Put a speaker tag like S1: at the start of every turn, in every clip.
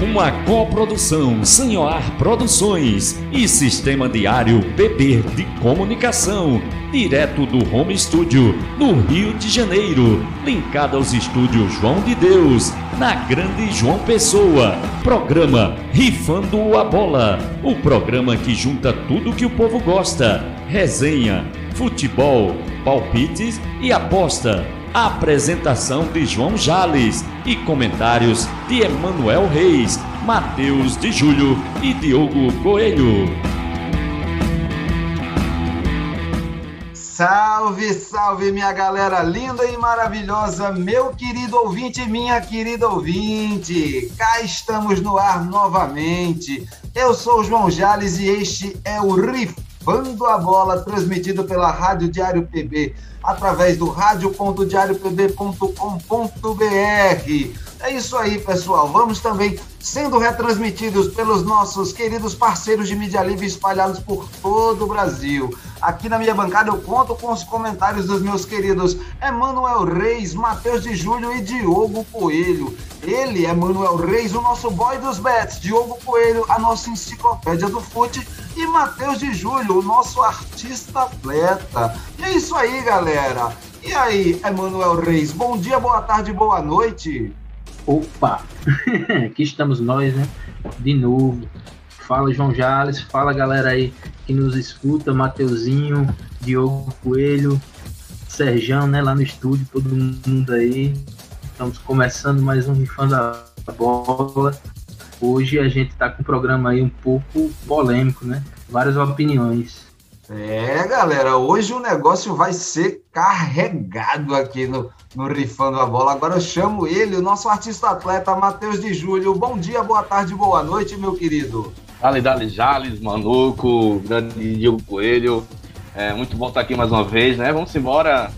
S1: Uma coprodução Sanhoar Produções e Sistema Diário PP de Comunicação, direto do Home Studio, no Rio de Janeiro, linkado aos estúdios João de Deus, na Grande João Pessoa. Programa Rifando a Bola, o programa que junta tudo que o povo gosta: resenha, futebol, palpites e aposta Apresentação de João Jales e comentários de Emanuel Reis, Matheus de Júlio e Diogo Coelho.
S2: Salve, salve, minha galera linda e maravilhosa, meu querido ouvinte minha querida ouvinte. Cá estamos no ar novamente. Eu sou o João Jales e este é o Rifando a Bola, transmitido pela Rádio Diário PB através do radio.diariopb.com.br. É isso aí, pessoal. Vamos também sendo retransmitidos pelos nossos queridos parceiros de mídia livre espalhados por todo o Brasil. Aqui na minha bancada eu conto com os comentários dos meus queridos Emanuel Reis, Matheus de Júlio e Diogo Coelho. Ele, Emanuel Reis, o nosso boy dos bets, Diogo Coelho, a nossa enciclopédia do fute e Matheus de Júlio, o nosso artista atleta. E é isso aí, galera. E aí, Emanuel Reis, bom dia, boa tarde, boa noite.
S3: Opa! Aqui estamos nós, né? De novo. Fala João Jales, fala galera aí que nos escuta, Mateuzinho, Diogo Coelho, Serjão, né? Lá no estúdio, todo mundo aí. Estamos começando mais um Rifando a Bola. Hoje a gente tá com um programa aí um pouco polêmico, né? Várias opiniões.
S2: É, galera, hoje o negócio vai ser carregado aqui no, no Rifando a Bola. Agora eu chamo ele, o nosso artista atleta, Matheus de Júlio. Bom dia, boa tarde, boa noite, meu querido.
S4: Dale, dale, Jales, Manuco, grande Diego Coelho. É muito bom estar aqui mais uma vez, né? Vamos embora.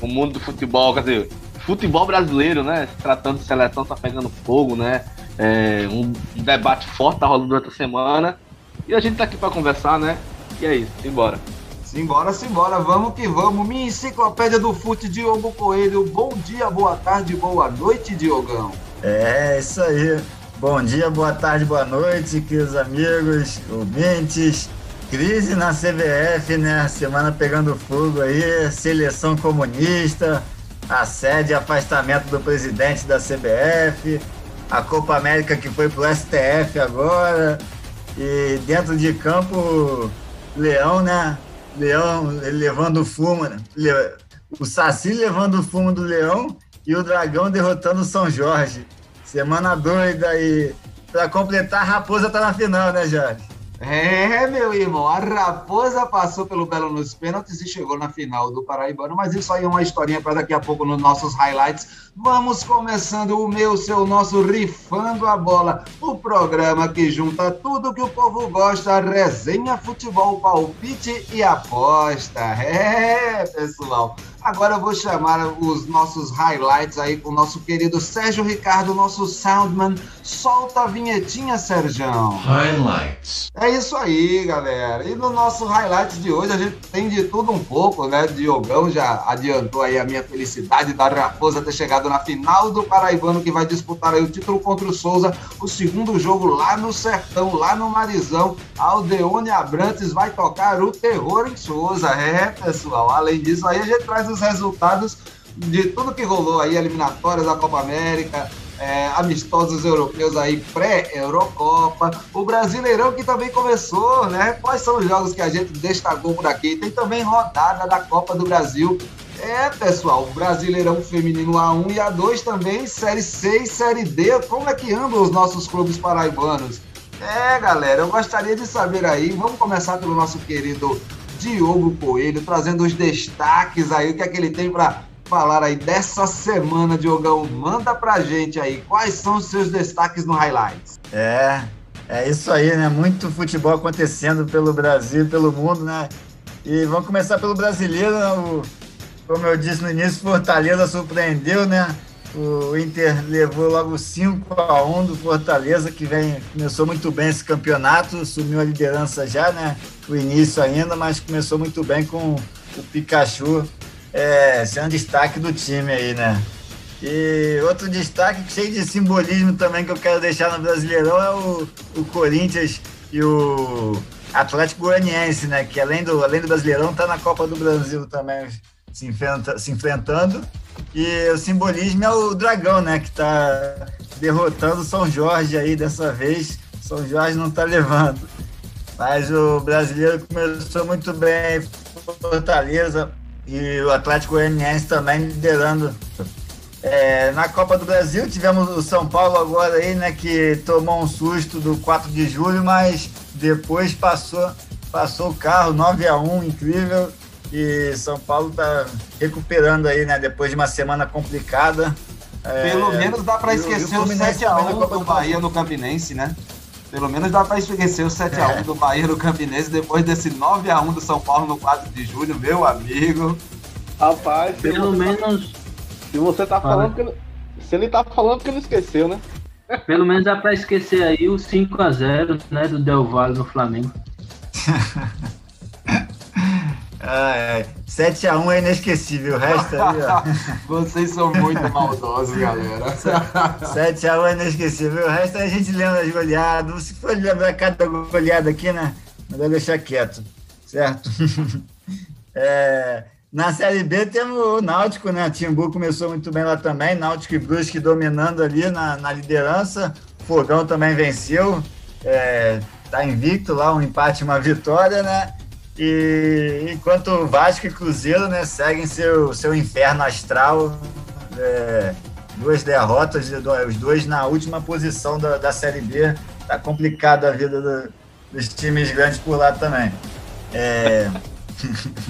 S4: O mundo do futebol, quer dizer, futebol brasileiro, né? Se tratando de seleção, tá pegando fogo, né? É, um debate forte tá rolando durante a semana. E a gente tá aqui para conversar, né? E é isso, simbora.
S2: Simbora, simbora, vamos que vamos. Minha enciclopédia do fute, Diogo Coelho. Bom dia, boa tarde, boa noite, Diogão.
S5: É, isso aí. Bom dia, boa tarde, boa noite, queridos amigos, ouvintes. Crise na CBF, né? Semana pegando fogo aí, seleção comunista, assédio e afastamento do presidente da CBF, a Copa América que foi pro STF agora, e dentro de campo, Leão, né? Leão levando fumo, né? o Saci levando o fumo do Leão e o Dragão derrotando o São Jorge. Semana doida e para completar, a Raposa tá na final, né, Jorge?
S2: É, meu irmão, a Raposa passou pelo Belo nos pênaltis e chegou na final do Paraibano, mas isso aí é uma historinha para daqui a pouco nos nossos highlights. Vamos começando o meu, seu, nosso Rifando a Bola, o programa que junta tudo que o povo gosta, resenha, futebol, palpite e aposta. É, pessoal. Agora eu vou chamar os nossos highlights aí com o nosso querido Sérgio Ricardo, nosso soundman. Solta a vinhetinha, Sérgio.
S1: Highlights.
S2: É isso aí, galera. E no nosso highlights de hoje a gente tem de tudo um pouco, né? Diogão já adiantou aí a minha felicidade da Raposa ter chegado na final do Paraibano que vai disputar aí o título contra o Souza, o segundo jogo lá no Sertão, lá no Marizão. Aldeone Abrantes vai tocar o terror em Souza. É, pessoal. Além disso aí a gente traz os resultados de tudo que rolou aí, eliminatórias da Copa América, é, amistosos europeus aí pré-Eurocopa, o Brasileirão que também começou, né? Quais são os jogos que a gente destacou por aqui? Tem também rodada da Copa do Brasil. É, pessoal, Brasileirão Feminino A1 e A2 também, Série C e Série D. Como é que andam os nossos clubes paraibanos? É, galera, eu gostaria de saber aí. Vamos começar pelo nosso querido Diogo Coelho, trazendo os destaques aí, o que é que ele tem para falar aí dessa semana, Diogão. Manda pra gente aí, quais são os seus destaques no Highlights?
S5: É, é isso aí, né? Muito futebol acontecendo pelo Brasil, pelo mundo, né? E vamos começar pelo brasileiro, né? o, como eu disse no início, Fortaleza surpreendeu, né? O Inter levou logo 5 a 1 do Fortaleza, que vem, começou muito bem esse campeonato, sumiu a liderança já, né? O início ainda, mas começou muito bem com o Pikachu é, sendo destaque do time aí, né? E outro destaque cheio de simbolismo também que eu quero deixar no Brasileirão é o, o Corinthians e o Atlético Goianiense, né? Que além do, além do Brasileirão tá na Copa do Brasil também se, enfrenta, se enfrentando. E o simbolismo é o Dragão, né? Que tá derrotando São Jorge aí dessa vez. São Jorge não tá levando. Mas o brasileiro começou muito bem, Fortaleza e o Atlético Goianiense também liderando. É, na Copa do Brasil tivemos o São Paulo agora aí, né, que tomou um susto do 4 de julho, mas depois passou, passou o carro 9 a 1 incrível. E São Paulo está recuperando aí, né, depois de uma semana complicada.
S2: Pelo é, menos dá para esquecer o 7x1 do Bahia no Campinense, né? Pelo menos dá para esquecer o 7x1 é. do Bahia no Campinense depois desse 9x1 do São Paulo no 4 de julho, meu amigo.
S4: Rapaz,
S3: pelo menos.
S4: Se você tá falando que. Se ele tá falando que ele esqueceu, né?
S3: Pelo menos dá pra esquecer aí o 5x0 né, do Del Valle no Flamengo.
S5: Ah, 7x1 é inesquecível, o resto aí, ó.
S2: Vocês são muito maldosos, galera.
S5: 7x1 é inesquecível, o resto a gente lembra as goleadas. Se for lembrar cada goleada aqui, né? Melhor deixar quieto, certo? É, na Série B temos o Náutico, né? Timbu começou muito bem lá também, Náutico e Brusque dominando ali na, na liderança. Fogão também venceu, é, tá invicto lá, um empate, uma vitória, né? E enquanto Vasco e Cruzeiro né, seguem seu, seu inferno astral, é, duas derrotas, os dois na última posição da, da Série B. Tá complicada a vida do, dos times grandes por lá também. É...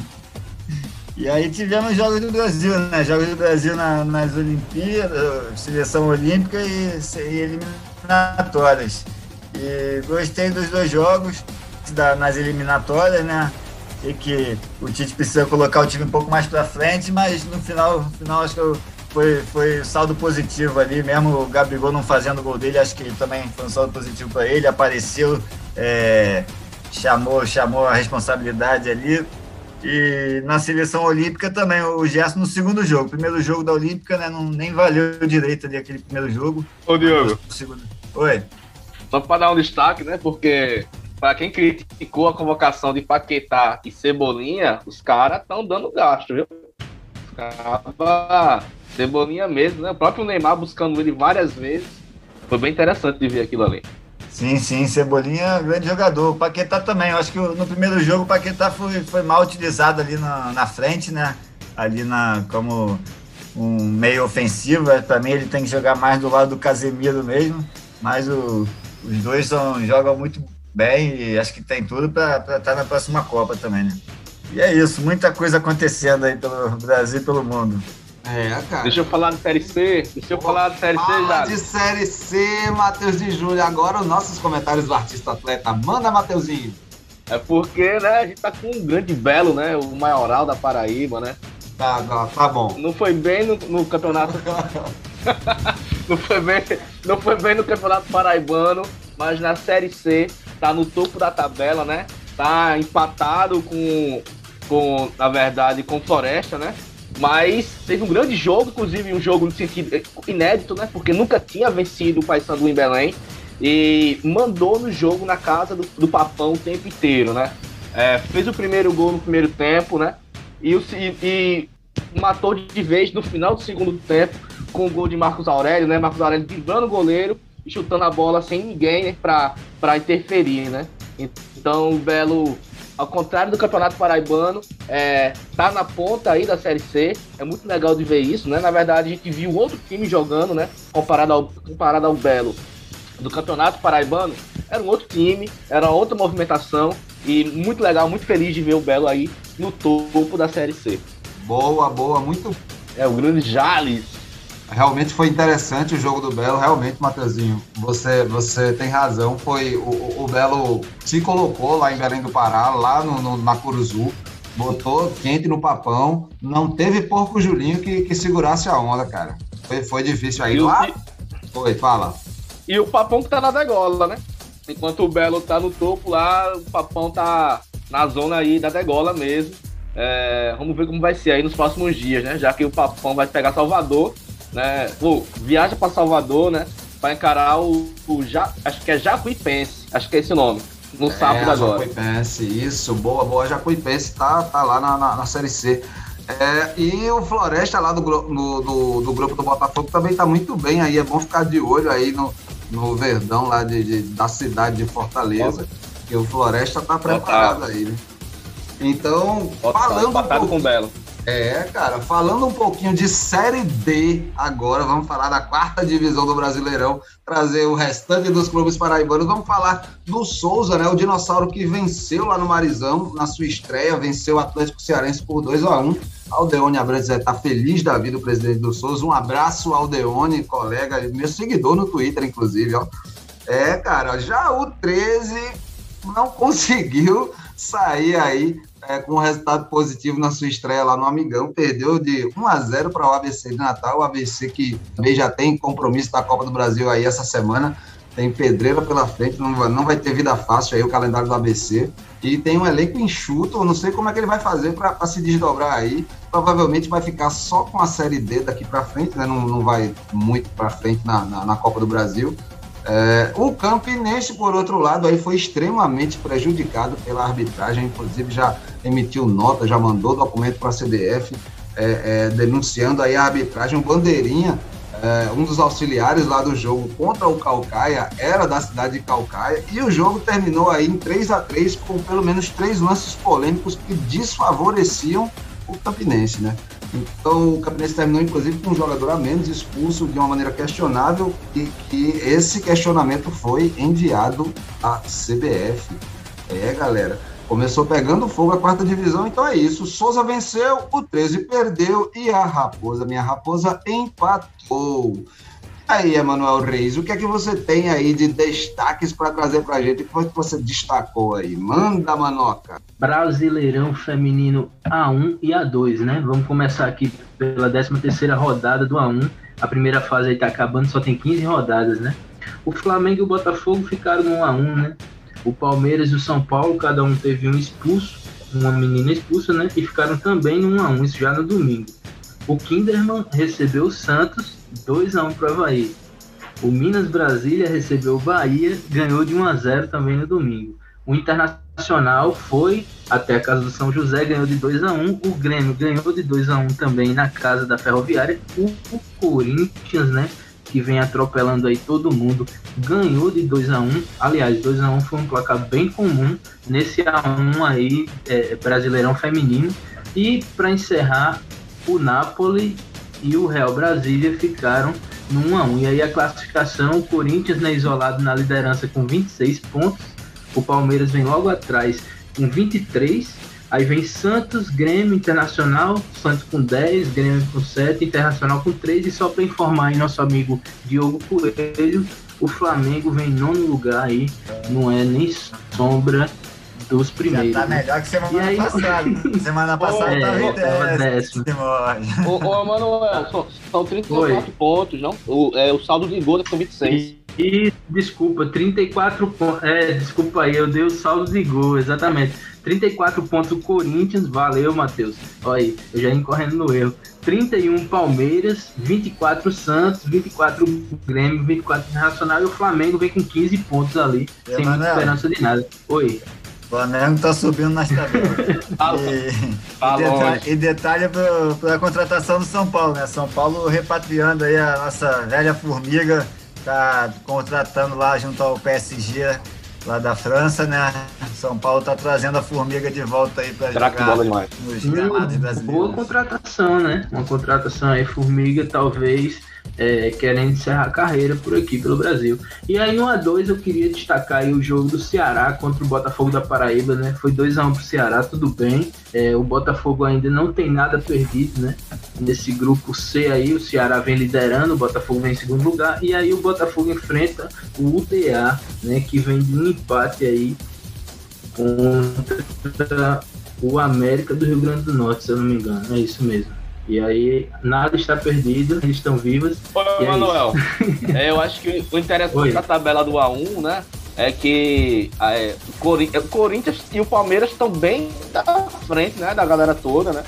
S5: e aí tivemos Jogos do Brasil, né? Jogos do Brasil na, nas Olimpíadas, seleção olímpica e, e eliminatórias. E gostei dos dois jogos da, nas eliminatórias, né? E que o Tite precisa colocar o time um pouco mais para frente, mas no final, no final acho que foi, foi saldo positivo ali, mesmo o Gabigol não fazendo o gol dele, acho que também foi um saldo positivo para ele, apareceu, é, chamou, chamou a responsabilidade ali. E na seleção olímpica também, o Gerson no segundo jogo. Primeiro jogo da Olímpica, né? Não, nem valeu direito ali aquele primeiro jogo.
S4: Ô, Diogo.
S5: Oi.
S4: Só para dar um destaque, né? Porque para quem criticou a convocação de Paquetá e Cebolinha, os caras estão dando gasto, viu? Cara, Cebolinha mesmo, né? O próprio Neymar buscando ele várias vezes. Foi bem interessante de ver aquilo ali.
S5: Sim, sim, Cebolinha, grande jogador. O Paquetá também. Eu acho que no primeiro jogo o Paquetá foi, foi mal utilizado ali na, na frente, né? Ali na, como um meio ofensivo. Para mim, ele tem que jogar mais do lado do Casemiro mesmo. Mas o, os dois são, jogam muito bem e acho que tem tudo para estar tá na próxima Copa também, né? E é isso, muita coisa acontecendo aí pelo Brasil e pelo mundo.
S4: É, cara. Deixa eu falar de Série C. Deixa eu falar de Série C já.
S2: de Série C, Matheus de Júlio. Agora os nossos comentários do artista atleta. Manda, Mateuzinho.
S4: É porque, né, a gente tá com um grande belo, né? O maioral da Paraíba, né?
S2: Tá, tá, tá bom.
S4: Não foi bem no, no campeonato. não, foi bem, não foi bem no campeonato paraibano, mas na Série C tá no topo da tabela, né? Tá empatado com, com na verdade, com Floresta, né? Mas teve um grande jogo, inclusive um jogo no sentido inédito, né? Porque nunca tinha vencido o Paysandu em Belém. E mandou no jogo na casa do, do Papão o tempo inteiro, né? É, fez o primeiro gol no primeiro tempo, né? E, e, e matou de vez no final do segundo tempo com o gol de Marcos Aurélio, né? Marcos Aurélio driblando o goleiro chutando a bola sem ninguém né, para interferir, né? Então o Belo, ao contrário do Campeonato Paraibano, é, tá na ponta aí da Série C. É muito legal de ver isso, né? Na verdade, a gente viu outro time jogando, né? Comparado ao, comparado ao Belo do Campeonato Paraibano, era um outro time, era outra movimentação e muito legal, muito feliz de ver o Belo aí no topo da Série C.
S2: Boa, boa, muito.
S4: É o grande Jales
S2: Realmente foi interessante o jogo do Belo, realmente, Matheusinho. Você, você tem razão. Foi o, o Belo se colocou lá em Belém do Pará, lá no, no, na Curuzu, botou quente no papão. Não teve porco Julinho que, que segurasse a onda, cara. Foi, foi difícil aí. Lá... Foi, fala.
S4: E o papão que tá na degola, né? Enquanto o Belo tá no topo lá, o papão tá na zona aí da degola mesmo. É, vamos ver como vai ser aí nos próximos dias, né? Já que o papão vai pegar Salvador né? Pô, viaja para Salvador, né? Para encarar o, o ja, acho que é Jacuipense, acho que é esse o nome. No é, sábado agora.
S2: Jacuipense, isso, boa, boa. Jacuipense tá, tá lá na, na, na Série C. É, e o Floresta lá do, no, do, do, grupo do Botafogo também tá muito bem aí. É bom ficar de olho aí no, no Verdão lá de, de da cidade de Fortaleza. Que o Floresta tá preparado aí, né? Então, falando.
S4: um com o Belo.
S2: É, cara, falando um pouquinho de Série D agora, vamos falar da quarta divisão do Brasileirão, trazer o restante dos clubes paraibanos. Vamos falar do Souza, né? O dinossauro que venceu lá no Marizão, na sua estreia, venceu o Atlético Cearense por 2 a 1 Aldeone Abrantes está feliz da vida, o presidente do Souza. Um abraço, Aldeone, colega, meu seguidor no Twitter, inclusive, ó. É, cara, já o 13 não conseguiu sair aí é, com um resultado positivo na sua estreia lá no Amigão, perdeu de 1 a 0 para o ABC de Natal, o ABC que também já tem compromisso da Copa do Brasil aí essa semana, tem pedreira pela frente, não vai, não vai ter vida fácil aí o calendário do ABC, e tem um elenco enxuto, não sei como é que ele vai fazer para se desdobrar aí, provavelmente vai ficar só com a Série D daqui para frente, né? não, não vai muito para frente na, na, na Copa do Brasil, é, o Campinense, por outro lado, aí foi extremamente prejudicado pela arbitragem, inclusive já emitiu nota, já mandou documento para a CBF é, é, denunciando aí a arbitragem. O Bandeirinha, é, um dos auxiliares lá do jogo contra o Calcaia, era da cidade de Calcaia, e o jogo terminou aí em 3 a 3 com pelo menos três lances polêmicos que desfavoreciam o Campinense, né? Então o Campinense terminou, inclusive, com um jogador a menos, expulso de uma maneira questionável, e que esse questionamento foi enviado à CBF. É, galera. Começou pegando fogo a quarta divisão, então é isso. Souza venceu, o 13 perdeu e a Raposa, minha Raposa, empatou. Aí, Emanuel Reis, o que é que você tem aí de destaques para trazer para a gente? O que você destacou aí? Manda, Manoca!
S3: Brasileirão Feminino A1 e A2, né? Vamos começar aqui pela 13ª rodada do A1. A primeira fase aí tá acabando, só tem 15 rodadas, né? O Flamengo e o Botafogo ficaram no A1, né? O Palmeiras e o São Paulo, cada um teve um expulso, uma menina expulsa, né? E ficaram também no 1x1, isso já no domingo. O Kinderman recebeu o Santos 2 a 1 para o Havaí. O Minas Brasília recebeu o Bahia, ganhou de 1 a 0 também no domingo. O Internacional foi até a casa do São José, ganhou de 2 a 1 O Grêmio ganhou de 2 a 1 também na casa da Ferroviária. O, o Corinthians, né, que vem atropelando aí todo mundo, ganhou de 2 a 1 Aliás, 2 a 1 foi um placar bem comum nesse A1 aí, é, Brasileirão Feminino. E para encerrar, o Napoli e o Real Brasília ficaram no 1 a 1 E aí a classificação, o Corinthians né, isolado na liderança com 26 pontos, o Palmeiras vem logo atrás com 23, aí vem Santos, Grêmio, Internacional, Santos com 10, Grêmio com 7, Internacional com 3, e só para informar aí nosso amigo Diogo Coelho, o Flamengo vem em nono lugar aí, não é nem sombra dos primeiros. Já
S5: tá melhor que semana aí, passada. semana passada é, tava em décimo.
S4: Ô, ô Manuel, são, são 34 Oi. pontos, não? O, é, o saldo de gol são 26.
S3: E, desculpa, 34 pontos. É, desculpa aí, eu dei o saldo de gol, exatamente. 34 pontos Corinthians, valeu, Matheus. Olha aí, eu já ia correndo no erro. 31 Palmeiras, 24 Santos, 24 Grêmio, 24 Internacional e o Flamengo vem com 15 pontos ali, e sem muita esperança de nada. Oi.
S5: O Flamengo tá subindo nas tabelas. e, tá e, detalhe, e detalhe para a contratação do São Paulo, né? São Paulo repatriando aí a nossa velha formiga, tá contratando lá junto ao PSG lá da França, né? São Paulo tá trazendo a formiga de volta aí para jogar
S3: nos gramados brasileiros. Boa contratação, né? Uma contratação aí, formiga, talvez é, querendo encerrar a carreira por aqui, pelo Brasil. E aí, no A2, eu queria destacar o jogo do Ceará contra o Botafogo da Paraíba, né? Foi 2x1 um pro Ceará, tudo bem. É, o Botafogo ainda não tem nada perdido, né? Nesse grupo C aí, o Ceará vem liderando, o Botafogo vem em segundo lugar. E aí, o Botafogo enfrenta o UTA, né? Que vem de um empate aí contra o América do Rio Grande do Norte, se eu não me engano. É isso mesmo. E aí, nada está perdido, eles estão vivos.
S4: Ô, é Manuel, é, eu acho que o interessante da tabela do A1, né? É que é, o, Corinthians e o Palmeiras estão bem à frente, né? Da galera toda, né?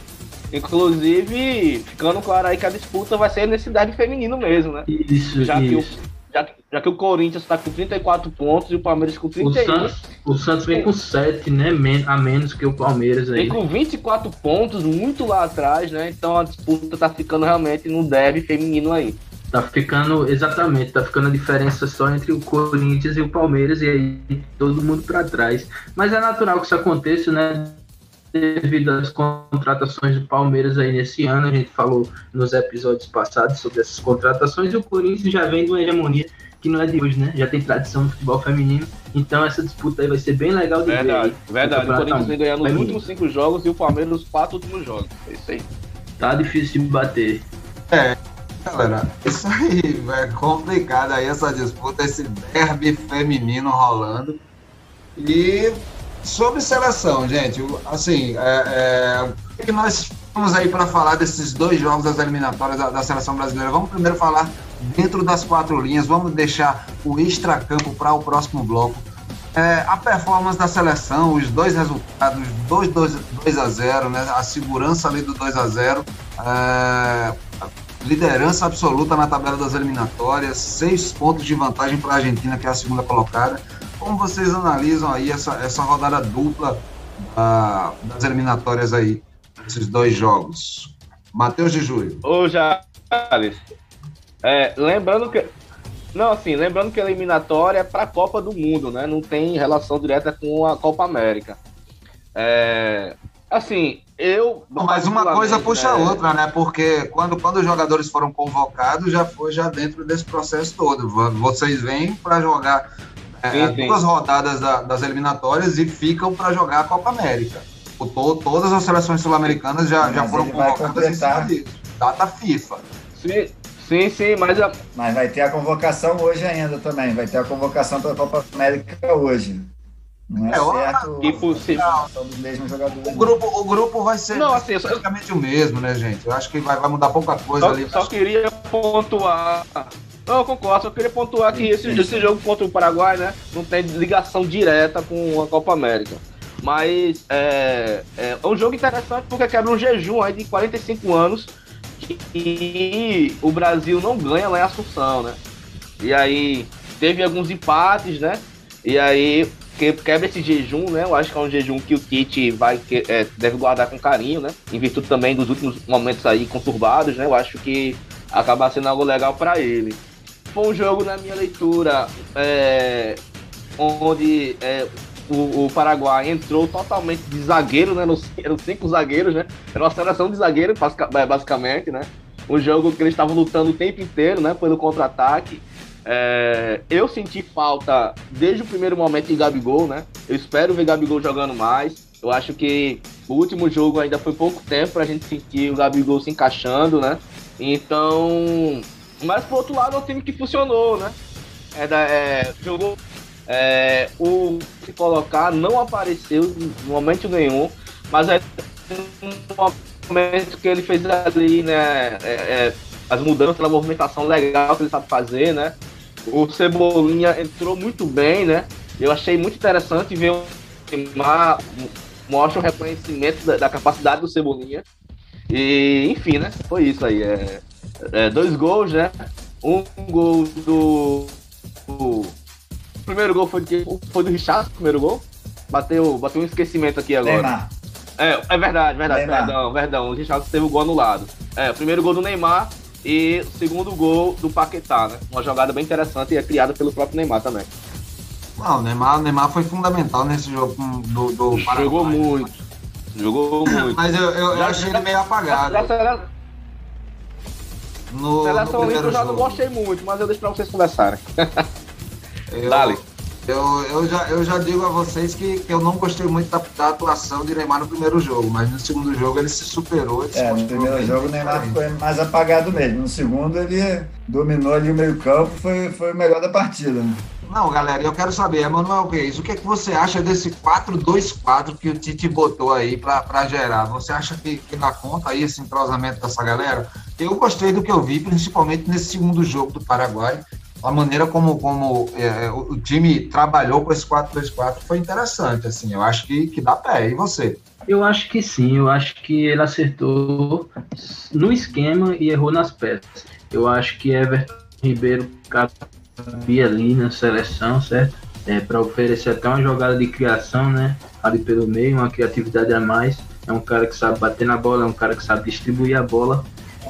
S4: Inclusive, ficando claro aí que a disputa vai ser nesse derby feminino mesmo, né?
S3: Isso,
S4: já
S3: isso.
S4: Que o, já, já, que o Corinthians está com 34 pontos e o Palmeiras com 31.
S3: O Santos, o Santos vem com 7, né? A menos que o Palmeiras aí.
S4: Vem com 24 pontos, muito lá atrás, né? Então a disputa tá ficando realmente no derby feminino aí.
S3: Tá ficando, exatamente, tá ficando a diferença só entre o Corinthians e o Palmeiras e aí todo mundo para trás. Mas é natural que isso aconteça, né? Devido às contratações do Palmeiras aí nesse ano, a gente falou nos episódios passados sobre essas contratações e o Corinthians já vem de uma hegemonia que não é de hoje, né? Já tem tradição no futebol feminino, então essa disputa aí vai ser bem legal de
S4: verdade,
S3: ver.
S4: Verdade, verdade. O Corinthians vem ganhando nos últimos cinco jogos e o Palmeiras nos quatro últimos jogos. É isso aí.
S3: Tá difícil de bater.
S2: É, galera, isso aí é complicado aí essa disputa, esse derby feminino rolando. E sobre seleção, gente, assim, é, é, o que nós vamos aí para falar desses dois jogos das eliminatórias da, da, seleção brasileira? Vamos primeiro falar dentro das quatro linhas, vamos deixar o extracampo para o próximo bloco. É, a performance da seleção, os dois resultados, 2 2, 2 a 0, né? A segurança ali do 2 a 0, é, liderança absoluta na tabela das eliminatórias, seis pontos de vantagem para a Argentina, que é a segunda colocada. Como vocês analisam aí essa, essa rodada dupla das eliminatórias aí, esses dois jogos? Matheus de Júlio.
S4: Ô, Jales, é, lembrando que. Não, assim, lembrando que a eliminatória é para a Copa do Mundo, né? Não tem relação direta com a Copa América. É, assim, eu.
S2: Mas uma coisa puxa a outra, né? Porque quando, quando os jogadores foram convocados, já foi já dentro desse processo todo. Vocês vêm para jogar é, sim, sim. duas rodadas da, das eliminatórias e ficam para jogar a Copa América. O, to, todas as seleções sul-americanas já, já foram convocadas em cima disso. Data FIFA.
S4: Sim, sim, sim, mas... A...
S5: Mas vai ter a convocação hoje ainda também. Vai ter a convocação para a Copa América hoje. Não é, é certo.
S4: Que possível.
S5: São os mesmos jogadores.
S2: O grupo, o grupo vai ser
S4: não, assim,
S2: praticamente só... o mesmo, né, gente? Eu acho que vai, vai mudar pouca coisa
S4: só,
S2: ali.
S4: Só queria pontuar não, eu concordo, só queria pontuar que esse, esse jogo contra o Paraguai, né, não tem ligação direta com a Copa América. Mas é, é, um jogo interessante porque quebra um jejum aí de 45 anos que o Brasil não ganha lá em Assunção, né? E aí teve alguns empates, né? E aí quebra esse jejum, né? Eu acho que é um jejum que o Tite vai é, deve guardar com carinho, né? Em virtude também dos últimos momentos aí conturbados, né? Eu acho que acaba sendo algo legal para ele. Foi um jogo, na minha leitura, é, onde é, o, o, Paraguai entrou totalmente de zagueiro, né? eram cinco zagueiros, né? Era uma seleção de zagueiro, é, basicamente, né? Um jogo que eles estavam lutando o tempo inteiro, né? Pelo contra-ataque. É, eu senti falta desde o primeiro momento de Gabigol, né? Eu espero ver Gabigol jogando mais. Eu acho que o último jogo ainda foi pouco tempo pra gente sentir o Gabigol se encaixando, né? Então, mas por outro lado é um time que funcionou, né? É, da, é, jogou. É, o se colocar não apareceu em momento nenhum, mas é no momento que ele fez ali, né? É, é, as mudanças, a movimentação legal que ele sabe fazer, né? O Cebolinha entrou muito bem, né? Eu achei muito interessante ver o Neymar mostra o reconhecimento da, da, capacidade do Cebolinha. E, enfim, né? Foi isso aí. É, é, dois gols, né? Um gol do. O primeiro gol foi, de, foi do Richard, o primeiro gol. Bateu, bateu um esquecimento aqui agora.
S5: Neymar.
S4: É, é verdade, verdade, Neymar. perdão, perdão. O Richard teve o gol anulado. É, o primeiro gol do Neymar e o segundo gol do Paquetá, né? Uma jogada bem interessante e é criada pelo próprio Neymar também.
S2: Não, o Neymar, o Neymar foi fundamental nesse jogo do, do
S4: Paraguai. Jogou muito. Jogou muito.
S2: Mas eu, eu, eu achei ele meio apagado.
S4: Já, já, no, Seleção Olímpica eu já não gostei muito, mas eu deixo pra vocês conversarem.
S2: eu, Dale. Eu, eu, já, eu já digo a vocês que, que eu não gostei muito da, da, atuação de Neymar no primeiro jogo, mas no segundo jogo ele se superou. Ele
S5: é,
S2: se
S5: no primeiro jogo o Neymar foi mais apagado mesmo. No segundo ele dominou ali o meio campo, foi, foi o melhor da partida. Né?
S2: Não, galera, eu quero saber, Emanuel Reis, o que, é que você acha desse 4-2-4 que o Tite botou aí para gerar? Você acha que, que dá conta aí esse entrosamento dessa galera? Eu gostei do que eu vi, principalmente nesse segundo jogo do Paraguai. a maneira como, como é, é o time trabalhou com esse 4-3-4 foi interessante, assim, eu acho que, que dá pé, e você?
S3: Eu acho que sim, eu acho que ele acertou no esquema e errou nas peças. Eu acho que Everton Ribeiro cabia ali na seleção, certo? É, para oferecer até uma jogada de criação, né? Ali pelo meio, uma criatividade a mais. É um cara que sabe bater na bola, é um cara que sabe distribuir a bola.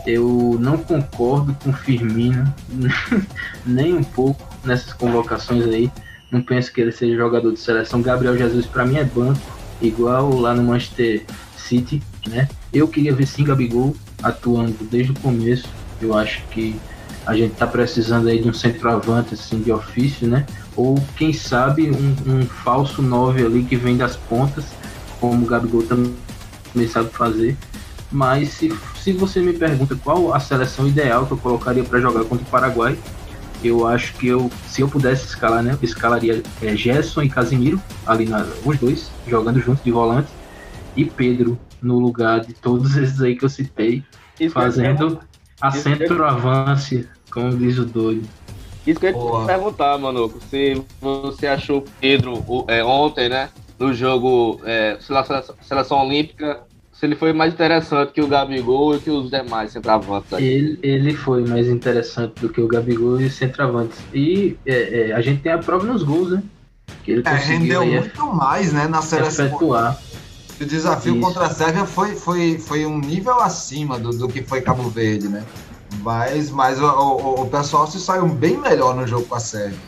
S3: Eu não concordo com Firmino, nem um pouco nessas convocações aí. Não penso que ele seja jogador de seleção. Gabriel Jesus, para mim, é banco, igual lá no Manchester City, né? Eu queria ver sim Gabigol atuando desde o começo. Eu acho que a gente está precisando aí de um centroavante assim, de ofício, né? Ou quem sabe um, um falso 9 ali que vem das pontas, como o Gabigol também sabe fazer. Mas se, se você me pergunta qual a seleção ideal que eu colocaria para jogar contra o Paraguai, eu acho que eu, se eu pudesse escalar, né, eu escalaria é, Gerson e Casimiro, ali na, os dois, jogando junto de volante, e Pedro no lugar de todos esses aí que eu citei, Isso fazendo a centroavance, como diz o doido.
S4: Isso que eu ia te perguntar, mano, se você achou Pedro é, ontem, né, no jogo é, seleção, seleção olímpica, se ele foi mais interessante que o Gabigol e que os demais centroavantes.
S3: Ele, ele foi mais interessante do que o Gabigol e os centroavantes. E é, é, a gente tem a prova nos gols, né?
S2: Que ele é, rendeu muito mais, né, na seleção.
S3: Efetuar.
S2: O desafio Isso. contra a Sérvia foi, foi, foi um nível acima do, do que foi Cabo Verde, né? Mas, mas o, o, o pessoal se saiu bem melhor no jogo com a Sérvia.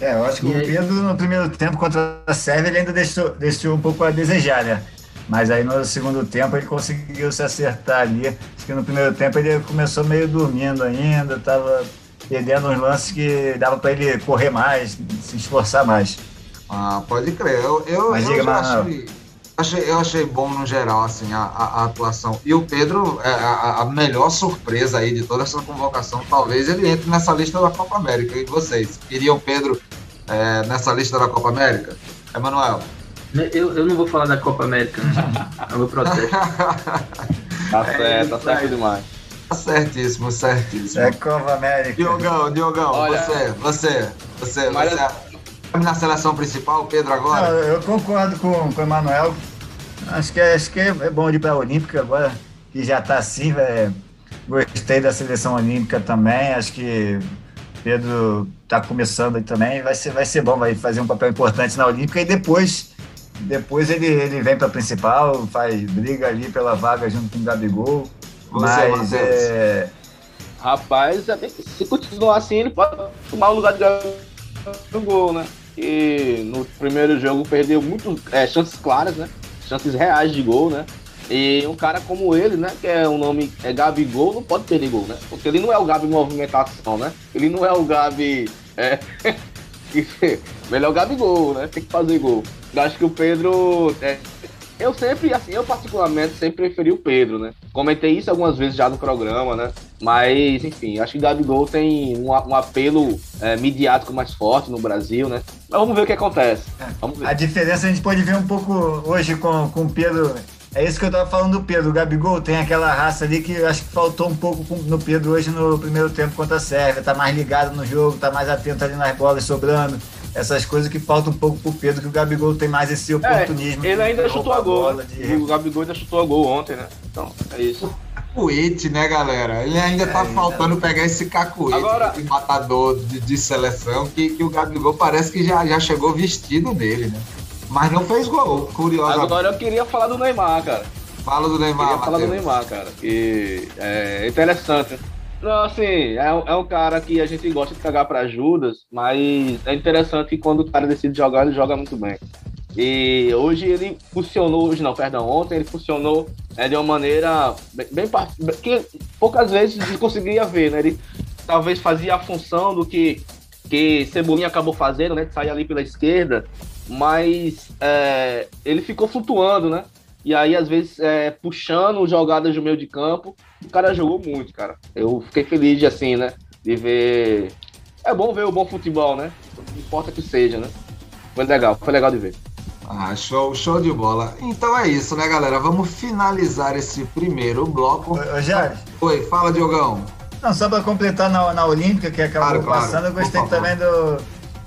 S5: É, eu acho que e o Pedro no primeiro tempo contra a Sérvia ele ainda deixou, deixou um pouco a desejar, né? Mas aí no segundo tempo ele conseguiu se acertar ali. Acho que no primeiro tempo ele começou meio dormindo ainda, estava perdendo uns lances que dava para ele correr mais, se esforçar mais.
S2: Ah, pode crer. Eu, eu, Mas eu diga, achei, achei, eu achei bom no geral assim, a, a, a atuação. E o Pedro, é a, a, melhor surpresa aí de toda essa convocação, talvez ele entre nessa lista da Copa América. E vocês, queriam o Pedro é, nessa lista da Copa América? Emanuel?
S3: Eu, eu não vou falar da Copa América, né? é o meu protesto.
S4: tá certo, tá certo demais.
S2: Tá certíssimo, certíssimo.
S5: É Copa América.
S2: Diogão, Diogão, Olha, você, você, você, Mas... você na seleção principal, Pedro, agora?
S5: Não, eu concordo com, com o Emanuel. Acho que, acho que é bom ir para a Olímpica agora, que já está assim, véio. Gostei da seleção olímpica também. Acho que Pedro está começando aí também. Vai ser, vai ser bom, vai fazer um papel importante na Olímpica e depois depois ele, ele vem para a principal, faz briga ali pela vaga junto com o Gabigol. Você, mas é.
S4: Rapaz, se continuar assim, ele pode tomar o lugar de Gabigol, né? E no primeiro jogo perdeu muitas é, chances claras, né? Chances reais de gol, né? E um cara como ele, né? Que é o um nome é Gabigol, não pode perder gol, né? Porque ele não é o Gabi movimentação, né? Ele não é o Gabi. É, melhor o Gabigol, né? Tem que fazer gol. Eu acho que o Pedro. É, eu sempre, assim, eu particularmente sempre preferi o Pedro, né? Comentei isso algumas vezes já no programa, né? Mas, enfim, acho que o Gabigol tem um, um apelo é, midiático mais forte no Brasil, né? Mas vamos ver o que acontece. Vamos ver.
S5: A diferença a gente pode ver um pouco hoje com, com o Pedro. É isso que eu tava falando do Pedro. O Gabigol tem aquela raça ali que acho que faltou um pouco no Pedro hoje no primeiro tempo contra a Sérvia. Tá mais ligado no jogo, tá mais atento ali nas bolas sobrando essas coisas que faltam um pouco pro Pedro, que o Gabigol tem mais esse é, oportunismo.
S4: É, ele ainda chutou a gol. Né? De... O Gabigol ainda chutou a gol ontem, né? Então, é isso.
S2: Cacuete, né, galera? Ele ainda tá é, faltando ainda... pegar esse cacuete Agora... de matador de, de, seleção, que, que o Gabigol parece que já, já chegou vestido dele, né? Mas não fez gol, curioso.
S4: Agora eu queria falar do Neymar, cara.
S2: Fala do Neymar,
S4: Eu queria falar do Neymar, cara. Que é interessante não, assim, é, é um cara que a gente gosta de cagar para Judas, mas é interessante que quando o cara decide jogar, ele joga muito bem. E hoje ele funcionou, hoje não, perdão, ontem ele funcionou é, de uma maneira bem, bem que poucas vezes ele conseguia ver, né? Ele talvez fazia a função do que, que Cebolinha acabou fazendo, né? De sair ali pela esquerda, mas é, ele ficou flutuando, né? E aí, às vezes, é, puxando jogadas do meio de campo. O cara jogou muito, cara. Eu fiquei feliz de, assim, né? De ver. É bom ver o bom futebol, né? Não importa que seja, né? Foi legal, foi legal de ver.
S2: Ah, show, show de bola. Então é isso, né, galera? Vamos finalizar esse primeiro bloco.
S5: Ô, Jair.
S2: Oi, fala, Diogão.
S5: Não, só para completar na, na Olímpica, que acabou claro, passando, claro. eu gostei também do.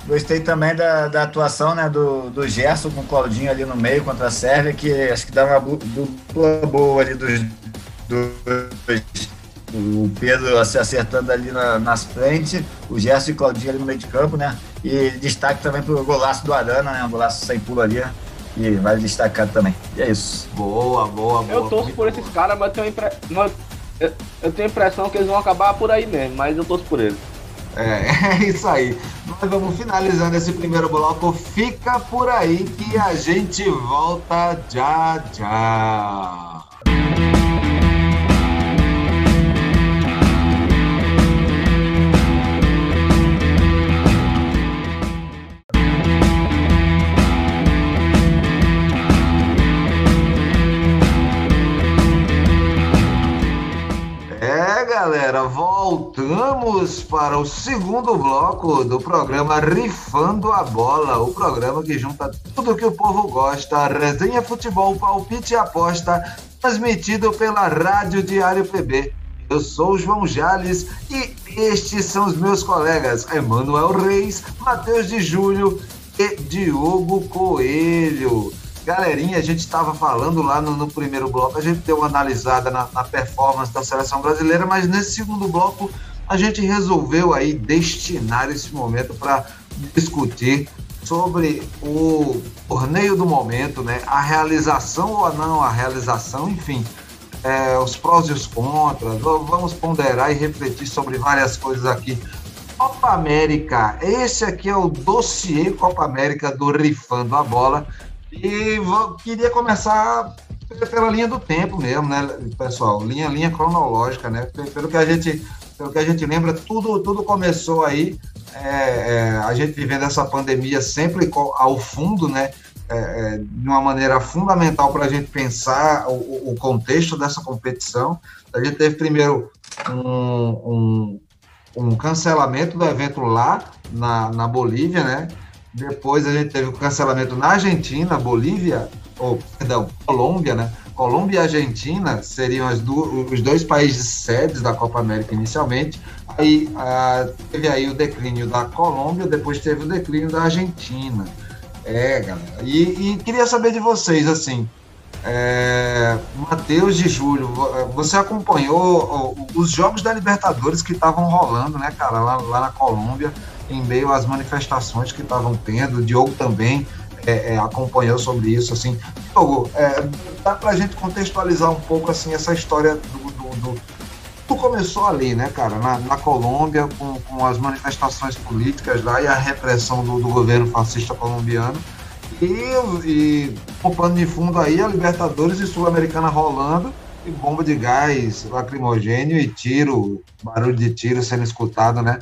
S5: Gostei também da, da atuação né, do, do Gerson com o Claudinho ali no meio contra a Sérvia, que acho que dá uma dupla boa ali dos, dos o Pedro se acertando ali na, nas frentes, o Gerson e o Claudinho ali no meio de campo, né? E destaque também pro golaço do Arana, né? Um golaço sem pulo ali, e vale destacar também. E é isso.
S4: Boa, boa, boa. Eu torço por esses caras, mas tenho, impre... mas eu tenho a impressão que eles vão acabar por aí mesmo, mas eu torço por eles.
S2: É, é isso aí. Nós vamos finalizando esse primeiro bloco. Fica por aí que a gente volta já já. Galera, voltamos para o segundo bloco do programa Rifando a Bola, o programa que junta tudo que o povo gosta, resenha futebol, palpite e aposta, transmitido pela Rádio Diário PB. Eu sou o João Jales e estes são os meus colegas Emanuel Reis, Matheus de Júlio e Diogo Coelho. Galerinha, a gente estava falando lá no, no, primeiro bloco, a gente deu uma analisada na, na, performance da seleção brasileira, mas nesse segundo bloco a gente resolveu aí destinar esse momento para discutir sobre o torneio do momento, né? A realização ou não a realização, enfim, é, os prós e os contras. Vamos ponderar e refletir sobre várias coisas aqui. Copa América, esse aqui é o dossiê Copa América do Rifando a Bola. E vou, queria começar pela linha do tempo mesmo, né, pessoal? Linha, linha cronológica, né? Pelo que a gente, pelo que a gente lembra, tudo, tudo começou aí, é, é, a gente vivendo essa pandemia sempre ao fundo, né? É, é de uma maneira fundamental para a gente pensar o, o, contexto dessa competição. A gente teve primeiro um, um, um cancelamento do evento lá na, na Bolívia, né? Depois a gente teve o cancelamento na Argentina, Bolívia, ou perdão, Colômbia, né? Colômbia e Argentina seriam os dois países sedes da Copa América inicialmente. Aí ah, teve aí o declínio da Colômbia, depois teve o declínio da Argentina. É, galera. E, e queria saber de vocês, assim, é, Matheus de Júlio, você acompanhou os jogos da Libertadores que estavam rolando, né, cara, lá, lá na Colômbia em meio às manifestações que estavam tendo. O Diogo também é, é, acompanhou sobre isso. Assim, Diogo, é, dá para a gente contextualizar um pouco assim essa história do, do, do tudo começou ali, né, cara, na, na Colômbia, com, com, as manifestações políticas lá e a repressão do, do governo fascista colombiano. E, e o pano de fundo aí, a Libertadores e Sul-Americana rolando, e bomba de gás lacrimogênio e tiro, barulho de tiro sendo escutado, né?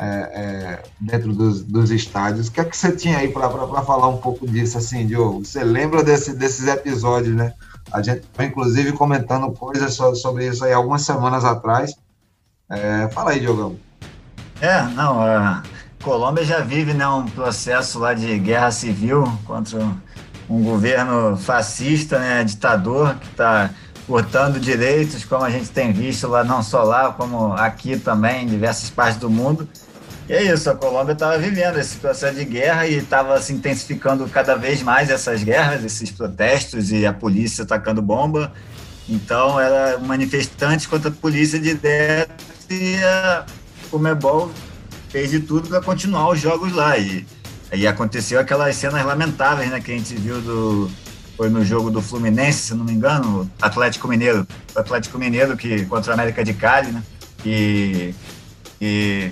S2: é, é, dentro dos, dos, estádios. O que é que você tinha aí para falar um pouco disso, assim, Diogo? Você lembra desse, desses episódios, né? A gente foi, inclusive, comentando coisas sobre isso aí algumas semanas atrás. É, fala aí, Diogão.
S5: É, não, a Colômbia já vive né, um processo lá de guerra civil contra um governo fascista, né, ditador, que está cortando direitos, como a gente tem visto lá, não só lá, como aqui também, em diversas partes do mundo. E é isso, a Colômbia estava vivendo esse processo de guerra e estava se intensificando cada vez mais essas guerras, esses protestos e a polícia atacando bomba. Então, era manifestantes contra a polícia direto e a Comebol fez de tudo para continuar os jogos lá. E, e aconteceu aquelas cenas lamentáveis né, que a gente viu do, foi no jogo do Fluminense, se não me engano, Atlético Mineiro, o Atlético Mineiro que contra o América de Cali, né? E, e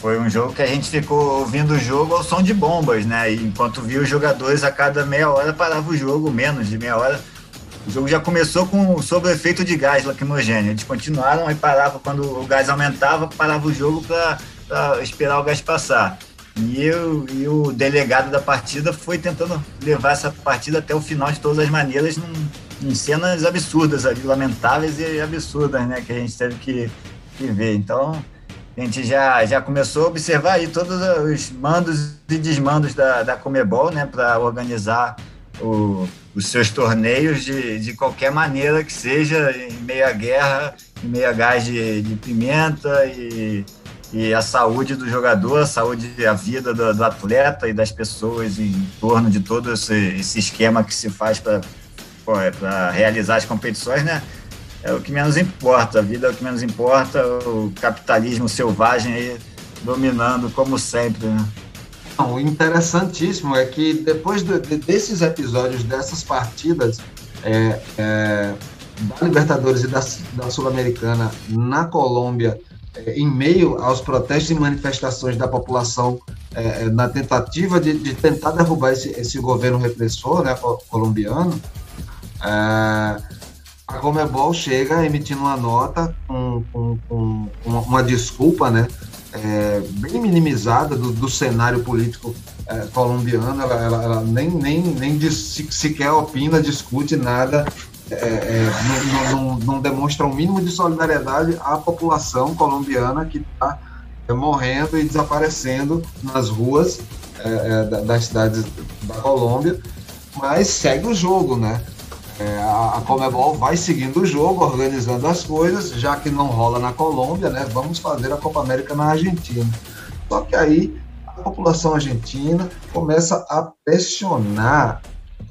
S5: foi um jogo que a gente ficou ouvindo o jogo ao som de bombas, né? E enquanto via os jogadores a cada meia hora parava o jogo, menos de meia hora. O jogo já começou com sob efeito de gás lacrimogêneo. Eles continuaram e paravam quando o gás aumentava, parava o jogo para esperar o gás passar. E, eu, e o delegado da partida foi tentando levar essa partida até o final de todas as maneiras, num, em cenas absurdas lamentáveis e absurdas, né? Que a gente teve que, que ver. Então, a gente já, já começou a observar aí todos os mandos e desmandos da, da Comebol, né, para organizar o, os seus torneios de, de qualquer maneira que seja, em meia guerra, em meia gás de, de pimenta e, e a saúde do jogador, a saúde a vida do, do, atleta e das pessoas em torno de todo esse, esse esquema que se faz para realizar as competições, né? É o que menos importa, a vida é o que menos importa, o capitalismo selvagem aí dominando como sempre, né?
S2: o interessantíssimo é que depois de, de, desses episódios, dessas partidas é, é, da Libertadores e da, da Sul-Americana na Colômbia, é, em meio aos protestos e manifestações da população é, é, na tentativa de, de, tentar derrubar esse, esse governo repressor né, colombiano, é, a Comebol chega emitindo uma nota com, com, com uma, uma desculpa, né? é, bem minimizada do, do cenário político colombiano, ela, ela, ela, nem, nem, nem sequer opina, discute nada, é, é não, não, não, demonstra o mínimo de solidariedade à população colombiana que está é, morrendo e desaparecendo nas ruas é, das cidades da Colômbia, mas segue o jogo, né? É, a, a Comebol vai seguindo o jogo, organizando as coisas, já que não rola na Colômbia, né? Vamos fazer a Copa América na Argentina. Só que aí a população argentina começa a pressionar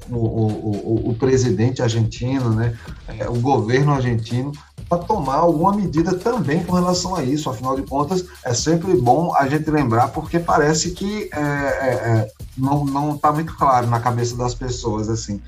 S2: o, o, o, presidente argentino, né? É, o governo argentino, para tomar alguma medida também com relação a isso. Afinal de contas, é sempre bom a gente lembrar, porque parece que é, é, é não está muito claro na cabeça das pessoas assim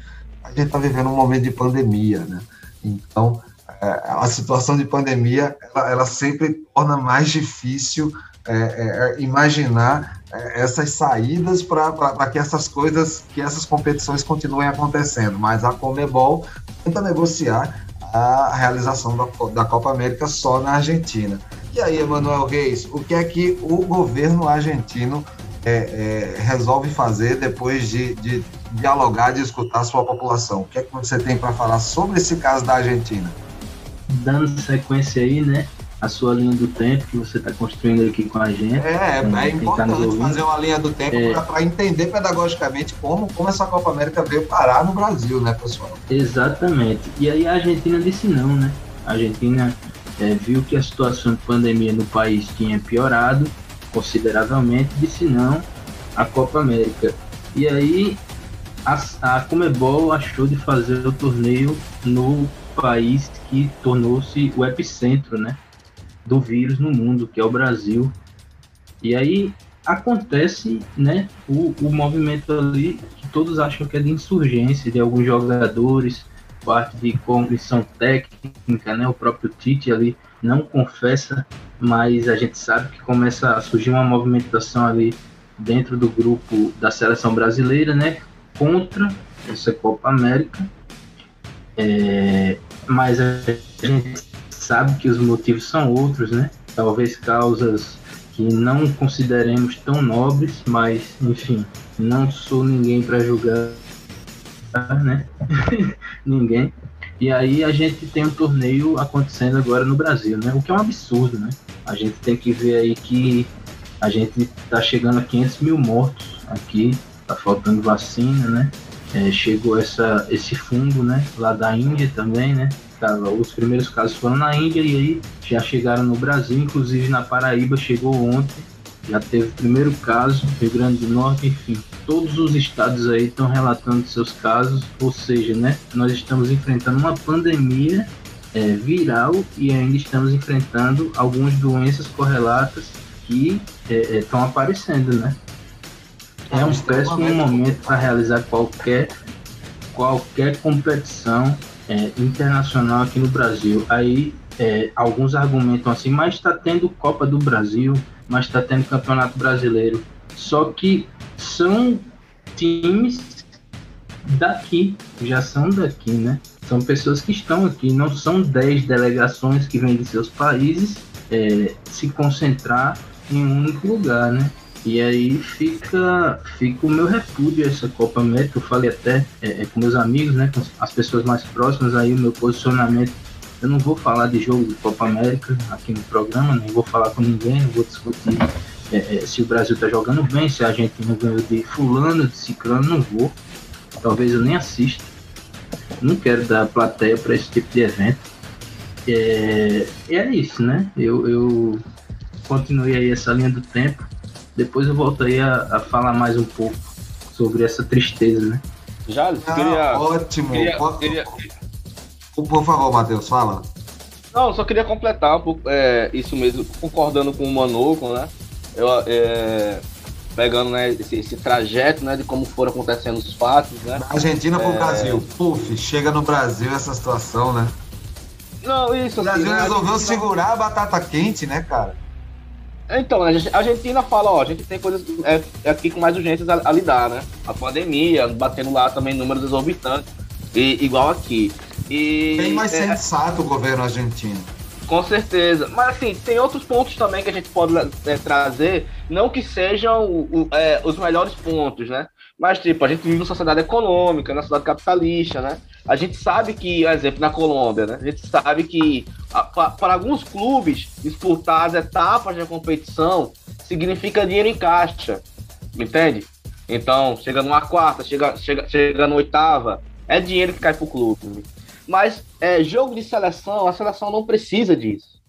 S2: a gente está vivendo um momento de pandemia, né? Então, é, a situação de pandemia, ela, ela sempre torna mais difícil é, é, imaginar essas saídas para que essas coisas, que essas competições continuem acontecendo. Mas a Comebol tenta negociar a realização da, da Copa América só na Argentina. E aí, Emanuel Reis, o que é que o governo argentino é, é, resolve fazer depois de, de dialogar, de escutar a sua população? O que é que você tem para falar sobre esse caso da Argentina?
S3: Dando sequência aí, né? A sua linha do tempo que você está construindo aqui com a gente.
S2: É, é tá importante fazer uma linha do tempo é, para entender pedagogicamente como, como essa Copa América veio parar no Brasil, né, pessoal?
S3: Exatamente. E aí a Argentina disse não, né? A Argentina é, viu que a situação de pandemia no país tinha piorado consideravelmente, disse não à Copa América. E aí a, a Comebol achou de fazer o torneio no país que tornou-se o epicentro né, do vírus no mundo, que é o Brasil. E aí acontece né, o, o movimento ali que todos acham que é de insurgência de alguns jogadores, parte de comissão técnica, né, o próprio Tite ali não confessa, mas a gente sabe que começa a surgir uma movimentação ali dentro do grupo da seleção brasileira, né, contra essa Copa América. É, mas a gente sabe que os motivos são outros, né? Talvez causas que não consideremos tão nobres, mas enfim, não sou ninguém para julgar, né? ninguém. E aí a gente tem um torneio acontecendo agora no Brasil, né? O que é um absurdo, né? A gente tem que ver aí que a gente está chegando a 500 mil mortos aqui, tá faltando vacina, né? É, chegou essa, esse fungo, né? Lá da Índia também, né? Os primeiros casos foram na Índia e aí já chegaram no Brasil, inclusive na Paraíba chegou ontem já teve o primeiro caso, Rio Grande do Norte, enfim, todos os estados aí estão relatando seus casos, ou seja, né, nós estamos enfrentando uma pandemia é, viral e ainda estamos enfrentando algumas doenças correlatas que estão é, é, aparecendo, né? É um péssimo momento para realizar qualquer qualquer competição é, internacional aqui no Brasil. Aí é, alguns argumentam assim, mas está tendo Copa do Brasil, mas está tendo Campeonato Brasileiro. Só que são times daqui, já são daqui, né? São pessoas que estão aqui, não são 10 delegações que vêm de seus países é, se concentrar em um único lugar, né? E aí fica, fica o meu repúdio a essa Copa América. Eu falei até é, é, com meus amigos, né, com as pessoas mais próximas, aí o meu posicionamento eu não vou falar de jogo de Copa América aqui no programa, nem vou falar com ninguém, não vou discutir é, é, se o Brasil está jogando bem, se a Argentina ganhou de fulano, de ciclano, não vou. talvez eu nem assista. Não quero dar plateia para esse tipo de evento. É, é isso, né? Eu, eu continuei aí essa linha do tempo. Depois eu volto aí a, a falar mais um pouco sobre essa tristeza, né?
S4: Já, ah, queria.
S2: Ótimo. Queria, queria... Por favor, Matheus, fala.
S4: Não, só queria completar um pouco, é, isso mesmo, concordando com o Manoco, né? Eu, é, pegando né, esse, esse, trajeto né, de como foram acontecendo os fatos. Né?
S2: Da Argentina para o é... Brasil. Puf, chega no Brasil essa situação, né?
S4: Não, isso.
S2: O Brasil assim, resolveu Argentina... segurar a batata quente, né, cara?
S4: Então, a Argentina fala, ó, a gente tem coisas é, é, aqui com mais urgências a, a, lidar, né? A pandemia, batendo lá também números exorbitantes, e, igual aqui. E,
S2: Bem mais é, sensato o governo argentino.
S4: Com certeza. Mas assim, tem outros pontos também que a gente pode é, trazer, não que sejam o, é, os melhores pontos, né? Mas, tipo, a gente vive numa sociedade econômica, na sociedade capitalista, né? A gente sabe que, exemplo, na Colômbia, né? A gente sabe que para alguns clubes disputar as etapas da competição significa dinheiro em caixa, entende? Então, chega numa quarta, chega, chega, chega na oitava, é dinheiro que cai pro clube. Mas é, jogo de seleção, a seleção não precisa disso.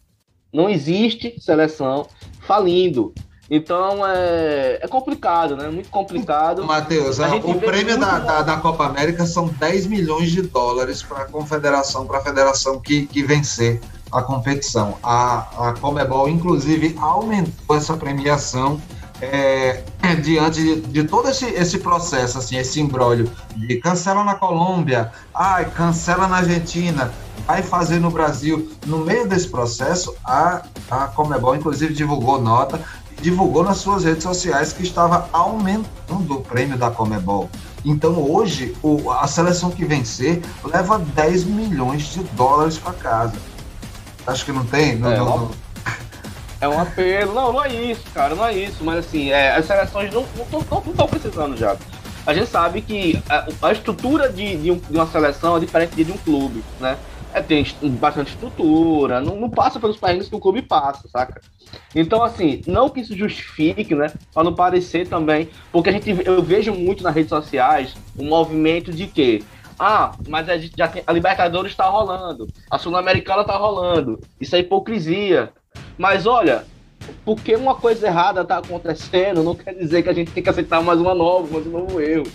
S4: Não existe seleção falindo. Então é, é complicado, né? Muito complicado.
S2: Matheus, o prêmio da, da, da, Copa América são 10 milhões de dólares para a confederação, para a federação que, que vencer a competição. A, a Comebol, inclusive, aumentou essa premiação é, é, diante de, de, todo esse, esse processo, assim, esse embrólio de cancela na Colômbia, ai, cancela na Argentina, vai fazer no Brasil. No meio desse processo, a, a Comebol, inclusive, divulgou nota, divulgou nas suas redes sociais que estava aumentando o prêmio da Comebol. Então hoje o, a seleção que vencer leva 10 milhões de dólares para casa. Acho que não tem? Não,
S4: é,
S2: não,
S4: não. é um apelo. Não, não é isso, cara, não é isso. Mas assim, é, as seleções não estão precisando já. A gente sabe que a, a estrutura de, de, um, de, uma seleção é diferente de um clube, né? É, tem bastante estrutura, não, não passa pelos países que o clube passa, saca? Então, assim, não que isso justifique, né? Para não parecer também, porque a gente, eu vejo muito nas redes sociais um movimento de que ah, mas a, já tem, a Libertadores está rolando, a Sul-Americana está rolando, isso é hipocrisia. Mas olha, porque uma coisa errada está acontecendo, não quer dizer que a gente tem que aceitar mais uma nova, mais um novo erro.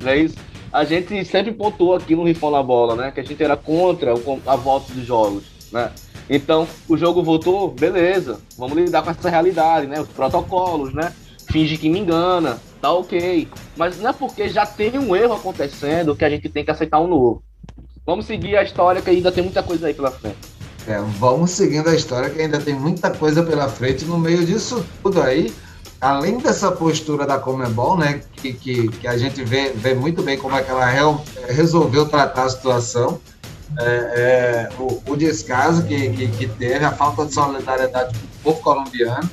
S4: Não é isso? A gente sempre pontuou aqui no Rifão na Bola, né? Que a gente era contra a volta dos jogos, né? Então, o jogo voltou, beleza, vamos lidar com essa realidade, né? Os protocolos, né? Finge que me engana, tá ok. Mas não é porque já tem um erro acontecendo que a gente tem que aceitar um novo. Vamos seguir a história que ainda tem muita coisa aí pela frente.
S2: É, vamos seguindo a história que ainda tem muita coisa pela frente no meio disso tudo aí. Além dessa postura da Comebol, né, que, que, que a gente vê, vê muito bem como é que ela real, resolveu tratar a situação, é, é, o, o, descaso que, que, que, teve, a falta de solidariedade com o povo colombiano,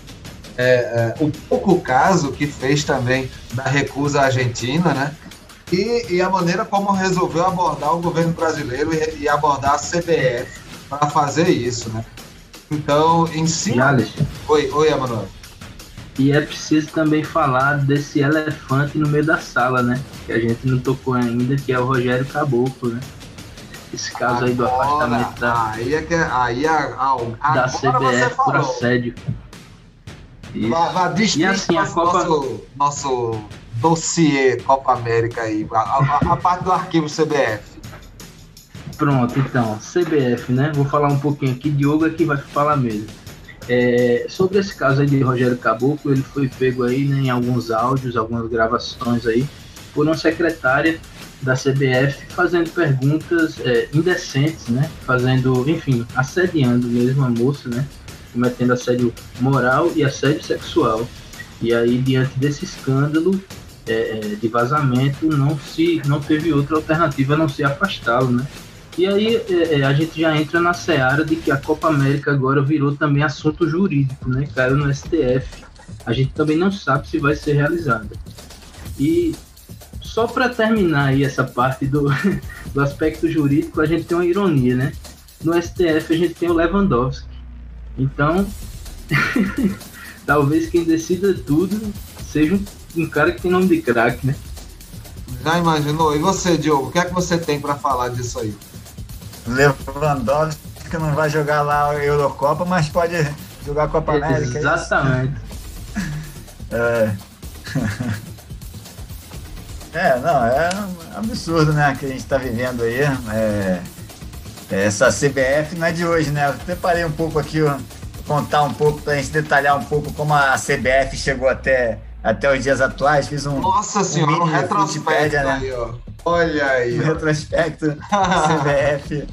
S2: é, é, o pouco caso que fez também da recusa argentina, né? E, e, a maneira como resolveu abordar o governo brasileiro e, e abordar a CBF para fazer isso, né? Então, em cima. Oi, oi, Emanuel.
S3: E é preciso também falar desse elefante no meio da sala, né? Que a gente não tocou ainda, que é o Rogério Caboclo, né? Esse caso agora, aí do afastamento da,
S2: aí é que, é, aí a,
S3: a, da CBF por assédio.
S2: Vá, vá e assim, a Copa... nosso, nosso dossiê Copa América aí, a, a, a parte do arquivo CBF.
S3: Pronto, então, CBF, né? Vou falar um pouquinho aqui, Diogo aqui vai falar mesmo. É, sobre esse caso aí de Rogério Caboclo, ele foi pego aí né, em alguns áudios, algumas gravações aí, por uma secretária da CBF fazendo perguntas é, indecentes, né? Fazendo, enfim, assediando mesmo a moça, né? Cometendo assédio moral e assédio sexual. E aí, diante desse escândalo é, é de vazamento, não se não teve outra alternativa a não ser afastá-lo, né? E aí é, é, a gente já entra na seara de que a Copa América agora virou também assunto jurídico, né? Caiu no STF. A gente também não sabe se vai ser realizada. E só para terminar aí essa parte do, do aspecto jurídico, a gente tem uma ironia, né? No STF a gente tem o Lewandowski. Então, talvez quem decida tudo seja um, um cara que tem nome de craque, né?
S2: Já imaginou? E você, Diogo, o que é que você tem para falar disso aí?
S5: Lewandowski não vai jogar lá a Eurocopa, mas pode jogar a Copa América.
S3: É Exatamente.
S5: É. é, não, é um absurdo, né, que a gente está vivendo aí. É, essa CBF não é de hoje, né? Eu preparei um pouco aqui, contar um pouco, para a gente detalhar um pouco como a CBF chegou até, até os dias atuais. Fiz um.
S2: Nossa senhora, um, um retrospecto né? aí, ó. Olha aí.
S5: Um retrospecto CBF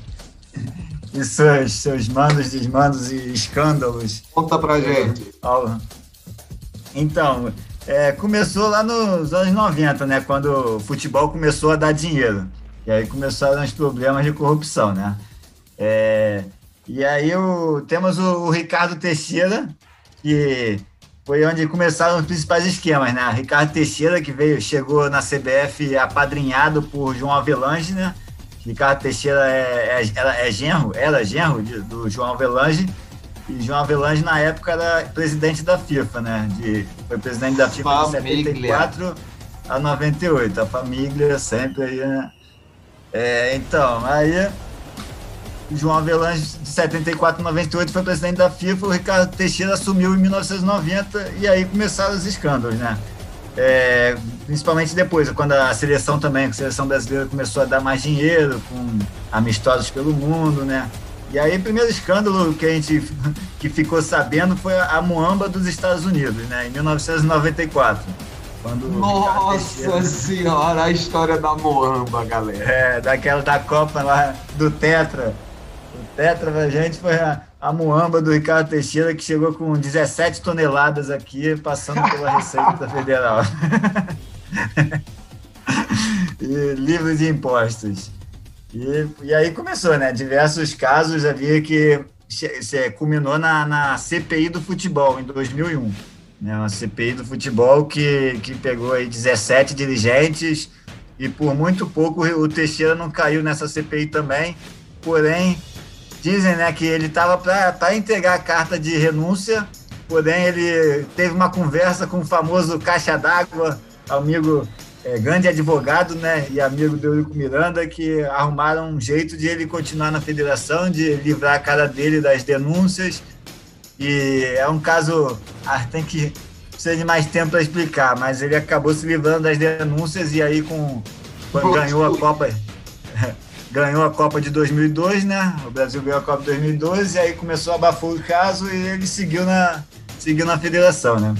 S5: e seus, seus mandos, desmandos e escândalos.
S2: Conta pra gente.
S5: Então, é, começou lá nos anos 90, né? Quando o futebol começou a dar dinheiro. E aí começaram os problemas de corrupção, né? É, e aí o, temos o, o, Ricardo Teixeira, que foi onde começaram os principais esquemas, né? Ricardo Teixeira, que veio, chegou na CBF apadrinhado por João Avelange, né? Ricardo Teixeira é, é, é genro, era genro de, do João Avelange, e João Avelange, na época, era presidente da FIFA, né? De, foi presidente da FIFA de 74 a 98. A família sempre aí, né? É, então, aí João Avelange, de 74 a 98, foi presidente da FIFA, o Ricardo Teixeira assumiu em 1990 e aí começaram os escândalos, né? É, principalmente depois, quando a seleção também, a seleção brasileira começou a dar mais dinheiro, com amistosos pelo mundo, né? E aí, o primeiro escândalo que a gente que ficou sabendo foi a Moamba dos Estados Unidos, né? Em 1994.
S2: Quando Nossa senhora, a história da Moamba, galera.
S5: É, daquela da Copa lá do Tetra. Tetra pra gente foi a, a Moamba do Ricardo Teixeira, que chegou com 17 toneladas aqui, passando pela Receita Federal. e livre de impostos. E, e aí começou, né? Diversos casos havia que se, culminou na, na CPI do futebol, em 2001. Né? Uma CPI do futebol que, que pegou aí 17 dirigentes e por muito pouco o Teixeira não caiu nessa CPI também. Porém, Dizem né, que ele estava para entregar a carta de renúncia, porém ele teve uma conversa com o famoso Caixa d'Água, amigo, é, grande advogado né, e amigo do Eurico Miranda, que arrumaram um jeito de ele continuar na federação, de livrar a cara dele das denúncias. E é um caso, ah, tem que precisa de mais tempo para explicar, mas ele acabou se livrando das denúncias e aí com quando ganhou a Copa ganhou a Copa de 2002, né? O Brasil ganhou a Copa de 2012 e aí começou a abafar o caso e ele seguiu na, seguiu na federação, né?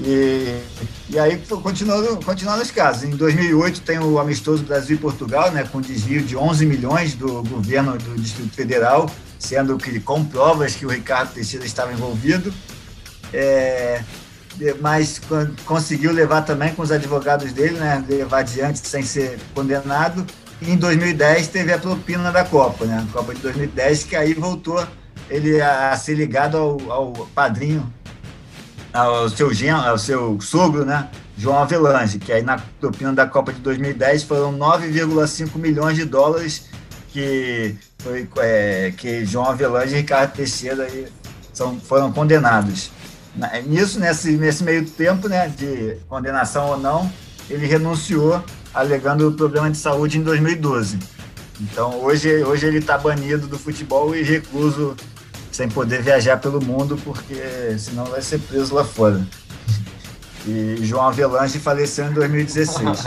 S5: E, e aí continuando, continuando os casos. Em 2008 tem o amistoso Brasil e Portugal, né, com desvio de 11 milhões do governo do Distrito Federal, sendo que com provas que o Ricardo Teixeira estava envolvido. É, mas conseguiu levar também com os advogados dele, né, levar adiante sem ser condenado. E em 2010 teve a propina da Copa, né? A Copa de 2010, que aí voltou ele a, ser ligado ao, ao padrinho, ao seu genro, ao seu sogro, né? João Avelange, que aí na propina da Copa de 2010 foram 9,5 milhões de dólares que, foi, é, que João Avelange e Ricardo Teixeira aí são, foram condenados. Nisso, nesse, nesse meio tempo, né, de condenação ou não, ele renunciou alegando problema de saúde em 2012. Então hoje, hoje ele está banido do futebol e recluso sem poder viajar pelo mundo, porque senão vai ser preso lá fora. E João Avelange faleceu em 2016.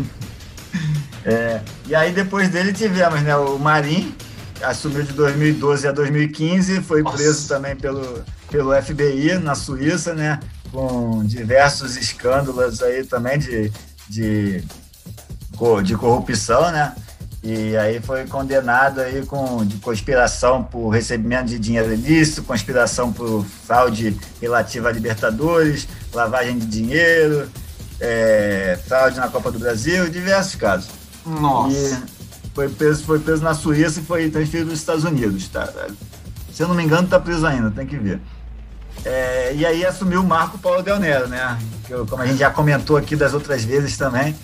S5: é, e aí depois dele tivemos né, o Marim, assumiu de 2012 a 2015, foi Nossa. preso também pelo, pelo FBI na Suíça, né, com diversos escândalos aí também de de, de corrupção, né? E aí foi condenado aí com de conspiração por recebimento de dinheiro ilícito, conspiração por fraude relativa a Libertadores, lavagem de dinheiro, é, fraude na Copa do Brasil, diversos casos.
S2: Nossa.
S5: E foi preso, foi preso na Suíça e foi transferido para os Estados Unidos, tá? Se eu não me engano, está preso ainda, tem que ver. É, e aí assumiu o Marco Paulo Del Nero, né? Que, como a gente já comentou aqui das outras vezes também,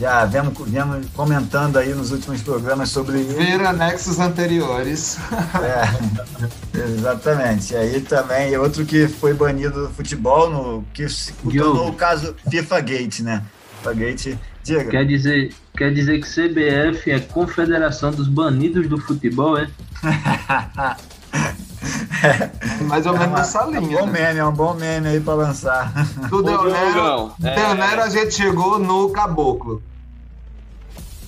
S5: já vemos, vemos comentando aí nos últimos programas sobre
S2: Ver anexos anteriores.
S5: É, exatamente. E aí também outro que foi banido do futebol, no, que se tornou o caso FIFA Gate, né? Spaghetti. Diga.
S3: Quer dizer, quer dizer que CBF é Confederação dos Banidos do Futebol, é?
S2: é mais ou menos nessa linha.
S5: É um bom
S2: né?
S5: meme, é um bom meme aí pra lançar.
S2: Do Deonero, é... Deonero a gente chegou no Caboclo.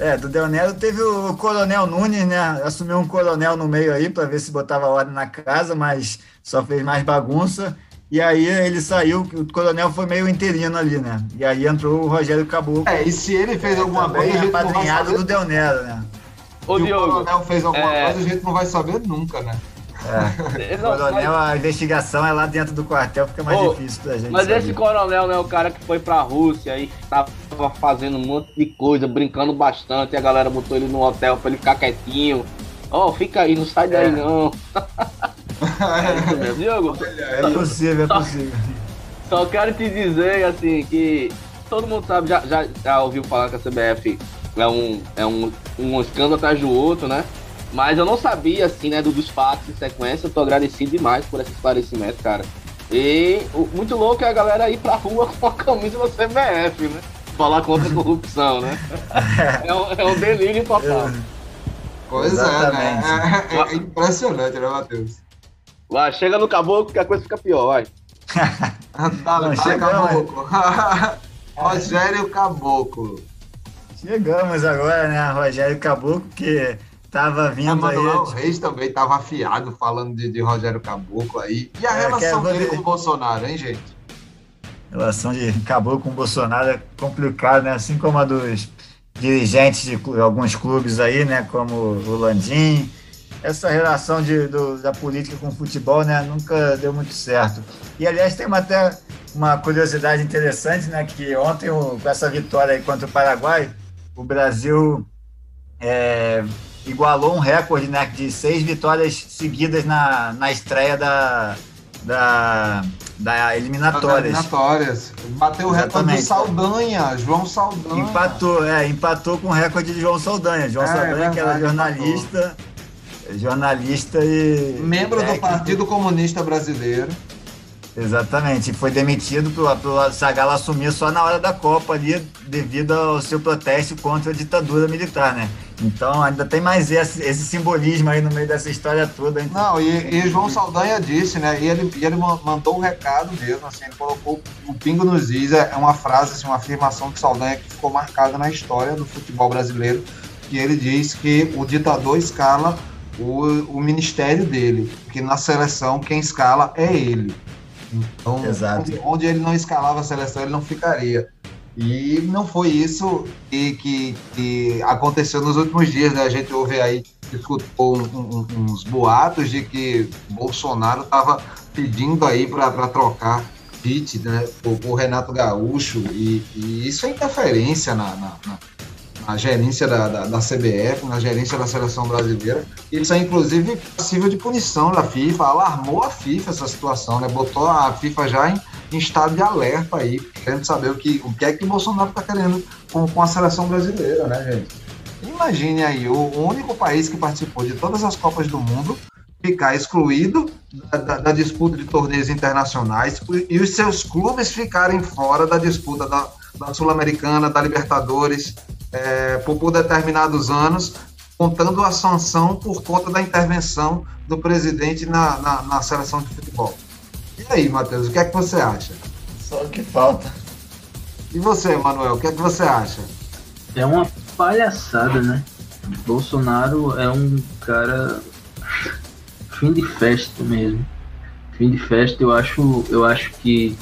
S5: É, do Del Nero teve o Coronel Nunes, né? Assumiu um coronel no meio aí para ver se botava ordem na casa, mas só fez mais bagunça. E aí ele saiu, o coronel foi meio interino ali, né? E aí entrou o Rogério Caboclo.
S2: É, e se ele fez é, alguma coisa, a gente
S5: apadrinhado do Del Nero, né?
S2: Ô, se Diogo, o coronel fez alguma é... coisa, a gente não vai saber nunca, né?
S5: É. Não, coronel, mas... a investigação é lá dentro do quartel, fica mais oh, difícil pra gente.
S4: Mas
S5: saber.
S4: esse coronel não é o cara que foi pra Rússia e tava fazendo um monte de coisa, brincando bastante, e a galera botou ele no hotel pra ele ficar quietinho. Ó, oh, fica aí, não sai daí é. não.
S5: é Diogo? É possível, é possível.
S4: Só, só quero te dizer, assim, que todo mundo sabe, já, já, já ouviu falar que a CBF é um, é um, um escândalo atrás do outro, né? Mas eu não sabia, assim, né, dos fatos em sequência. Eu tô agradecido demais por esse esclarecimento, cara. E o muito louco é a galera ir pra rua com a camisa da CBF, né? Falar contra a corrupção, né? É um, é um delírio total.
S2: Pois Exatamente. é, né? É, é, impressionante, né, Matheus?
S4: Vai, chega no caboclo que a coisa fica pior, vai.
S2: tá, não, tá, caboclo. Rogério Caboclo.
S5: Chegamos agora, né? Rogério Caboclo, que tava vindo
S2: o Manuel aí. Reis também estava afiado falando de, de, Rogério Caboclo aí. E a é, relação dele com o Bolsonaro, hein, gente?
S5: A relação de Caboclo com o Bolsonaro é complicada, né? Assim como a dos dirigentes de alguns clubes aí, né? Como o Landim. Essa relação de, do, da política com o futebol, né? Nunca deu muito certo. E, aliás, tem uma, até uma curiosidade interessante, né? Que ontem, com essa vitória aí contra o Paraguai, o Brasil é, igualou um recorde né, de seis vitórias seguidas na, na estreia da, da, da eliminatórias.
S2: eliminatórias. Bateu o recorde do Saldanha, João Saldanha.
S5: Empatou, é, empatou com o recorde de João Saldanha. João é, Saldanha, é que era jornalista, jornalista e.
S2: Membro técnico. do Partido Comunista Brasileiro.
S5: Exatamente, foi demitido pelo Sagala assumir só na hora da Copa ali, devido ao seu protesto contra a ditadura militar, né? Então ainda tem mais esse, esse simbolismo aí no meio dessa história toda. Hein?
S2: Não, e, e João Saldanha disse, né? E ele, e ele mandou um recado mesmo, assim, ele colocou o pingo nos is, é uma frase, assim, uma afirmação de Saldanha que ficou marcada na história do futebol brasileiro, que ele diz que o ditador escala o, o ministério dele, que na seleção quem escala é ele. Então, Exato. onde ele não escalava a seleção, ele não ficaria. E não foi isso que, que, que aconteceu nos últimos dias, né? A gente ouve aí, escutou um, um, uns boatos de que Bolsonaro estava pedindo aí para trocar Pitt né, por, Renato Gaúcho, e, e, isso é interferência na, na, na na gerência da, da, da, CBF, na gerência da seleção brasileira. Isso é, inclusive, passível de punição da FIFA. Alarmou a FIFA essa situação, né? Botou a FIFA já em, em estado de alerta aí, querendo saber o que, o que é que o Bolsonaro está querendo com, com a seleção brasileira, né, gente? Imagine aí, o, o único país que participou de todas as Copas do Mundo ficar excluído da, da, da, disputa de torneios internacionais e os seus clubes ficarem fora da disputa da, da Sul-Americana, da Libertadores, é, por, por determinados anos, contando a sanção por conta da intervenção do presidente na, na, na seleção de futebol. E aí, Matheus, o que é que você acha?
S5: Só o que falta.
S2: E você, Manuel, o que é que você acha?
S3: É uma palhaçada, né? Bolsonaro é um cara fim de festa mesmo. Fim de festa, eu acho, eu acho que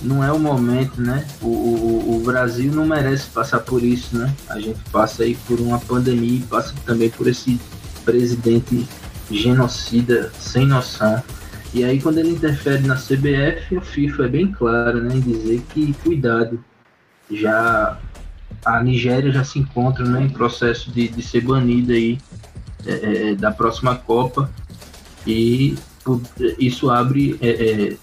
S3: não é o momento, né? O, o, o, Brasil não merece passar por isso, né? A gente passa aí por uma pandemia e passa também por esse presidente genocida sem noção. E aí quando ele interfere na CBF, a FIFA é bem clara, né? Em dizer que cuidado, já a Nigéria já se encontra né, em processo de, de ser banida aí é, é, da próxima Copa e isso abre é, é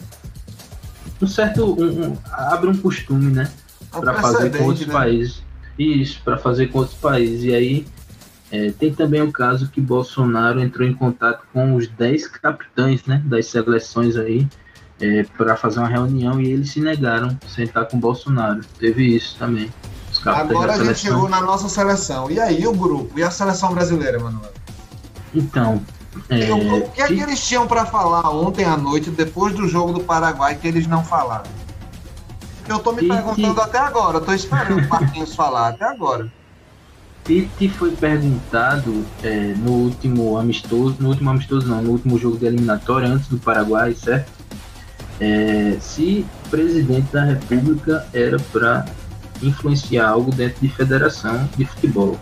S3: um certo um, um, abre um costume, né, é para fazer com outros né? países. Isso, para fazer com outros países. E aí é, tem também o caso que Bolsonaro entrou em contato com os 10 capitães, né, das seleções aí é, para fazer uma reunião e eles se negaram a sentar com Bolsonaro. Teve isso também.
S2: Agora a gente chegou na nossa seleção. E aí o grupo? E a seleção brasileira, Manuel?
S3: Então.
S2: É, o que é que eles tinham para falar ontem à noite, depois do jogo do Paraguai, que eles não falaram? Eu tô me perguntando até agora, tô esperando o Marquinhos falar até agora.
S3: Tite foi perguntado é, no último amistoso, no último amistoso não, no último jogo de eliminatória antes do Paraguai, certo? É, se o presidente da República era para influenciar algo dentro de federação de futebol.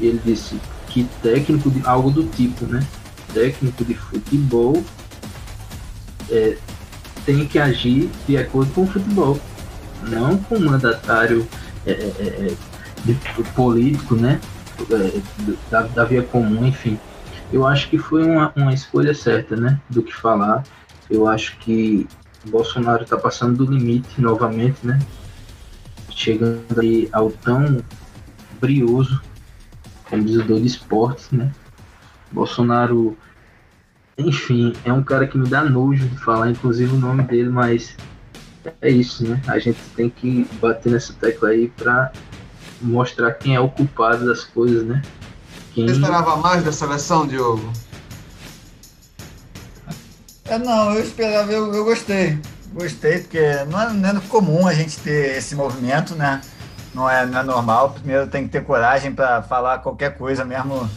S3: Ele disse que técnico de algo do tipo, né? Técnico de futebol é, tem que agir de acordo com o futebol, não com o mandatário é, é, é de, político, né? É, da, da, via comum, enfim. Eu acho que foi uma, uma escolha certa, né? Do que falar. Eu acho que Bolsonaro está passando do limite novamente, né? Chegando aí ao tão brioso, como diz o de esportes, né? Bolsonaro, enfim, é um cara que me dá nojo de falar, inclusive o nome dele, mas é isso, né? A gente tem que bater nessa tecla aí para mostrar quem é o culpado das coisas, né?
S2: Quem... Você esperava mais da seleção, Diogo?
S5: É, não, eu esperava, eu, eu gostei. Gostei, porque não é, não é comum a gente ter esse movimento, né? Não é, não é normal. Primeiro tem que ter coragem para falar qualquer coisa, mesmo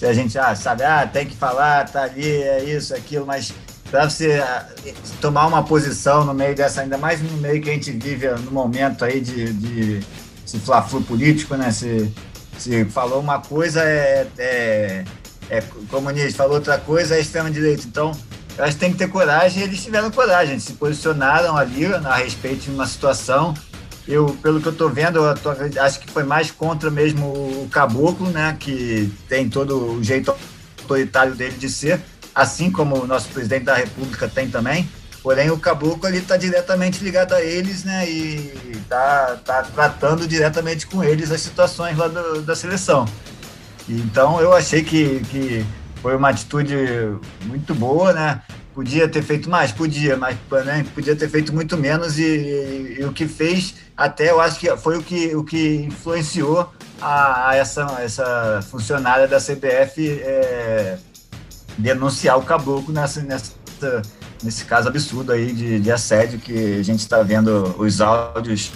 S5: se a gente ah, sabe, ah, tem que falar, tá ali, é isso, aquilo, mas para você ah, tomar uma posição no meio dessa, ainda mais no meio que a gente vive no momento aí de, de esse fla político, né? Se, se falou uma coisa é, é, é comunista, falou outra coisa é extrema-direita. Então, eu acho que tem que ter coragem eles tiveram coragem, eles se posicionaram ali a respeito de uma situação. Eu, pelo que eu estou vendo, eu tô, acho que foi mais contra mesmo o caboclo, né? Que tem todo o jeito autoritário dele de ser, assim como o nosso presidente da República tem também. Porém, o caboclo ele está diretamente ligado a eles, né? E está tá tratando diretamente com eles as situações lá do, da seleção. Então, eu achei que, que foi uma atitude muito boa, né? Podia ter feito mais, podia, mas né, podia ter feito muito menos e, e, e, o que fez, até eu acho que foi o que, o que influenciou a, a essa, essa funcionária da CBF é, denunciar o caboclo nessa, nessa nesse caso absurdo aí de, de assédio que a gente está vendo os áudios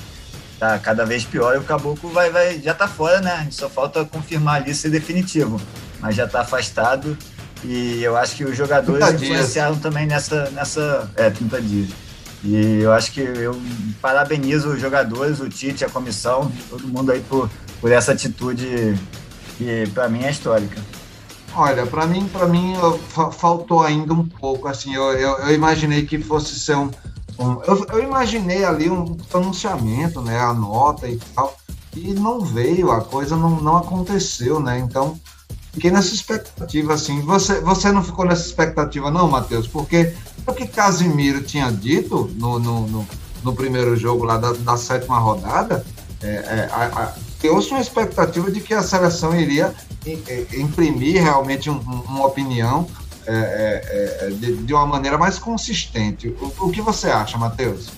S5: tá cada vez pior e o Caboclo vai, vai, já tá fora, né? Só falta confirmar ali ser definitivo, mas já tá afastado e eu acho que os jogadores influenciaram também nessa, nessa é, 30 dias. E eu acho que eu parabenizo os jogadores, o Tite, a comissão, todo mundo aí por, por essa atitude que para mim é histórica.
S2: Olha, para mim, para mim faltou ainda um pouco. Assim, eu, eu, eu imaginei que fosse ser um, um eu, eu, imaginei ali um pronunciamento, né, a nota e tal, e não veio, a coisa não, não aconteceu, né? Então fiquei nessa expectativa, assim. Você, você não ficou nessa expectativa, não, Matheus? Porque o que Casimiro tinha dito no, no, no, no primeiro jogo lá da, da sétima rodada, é, é, a, a, uma expectativa de que a seleção iria imprimir realmente um, uma opinião é, é, é, de, de, uma maneira mais consistente. O, o que você acha, Matheus?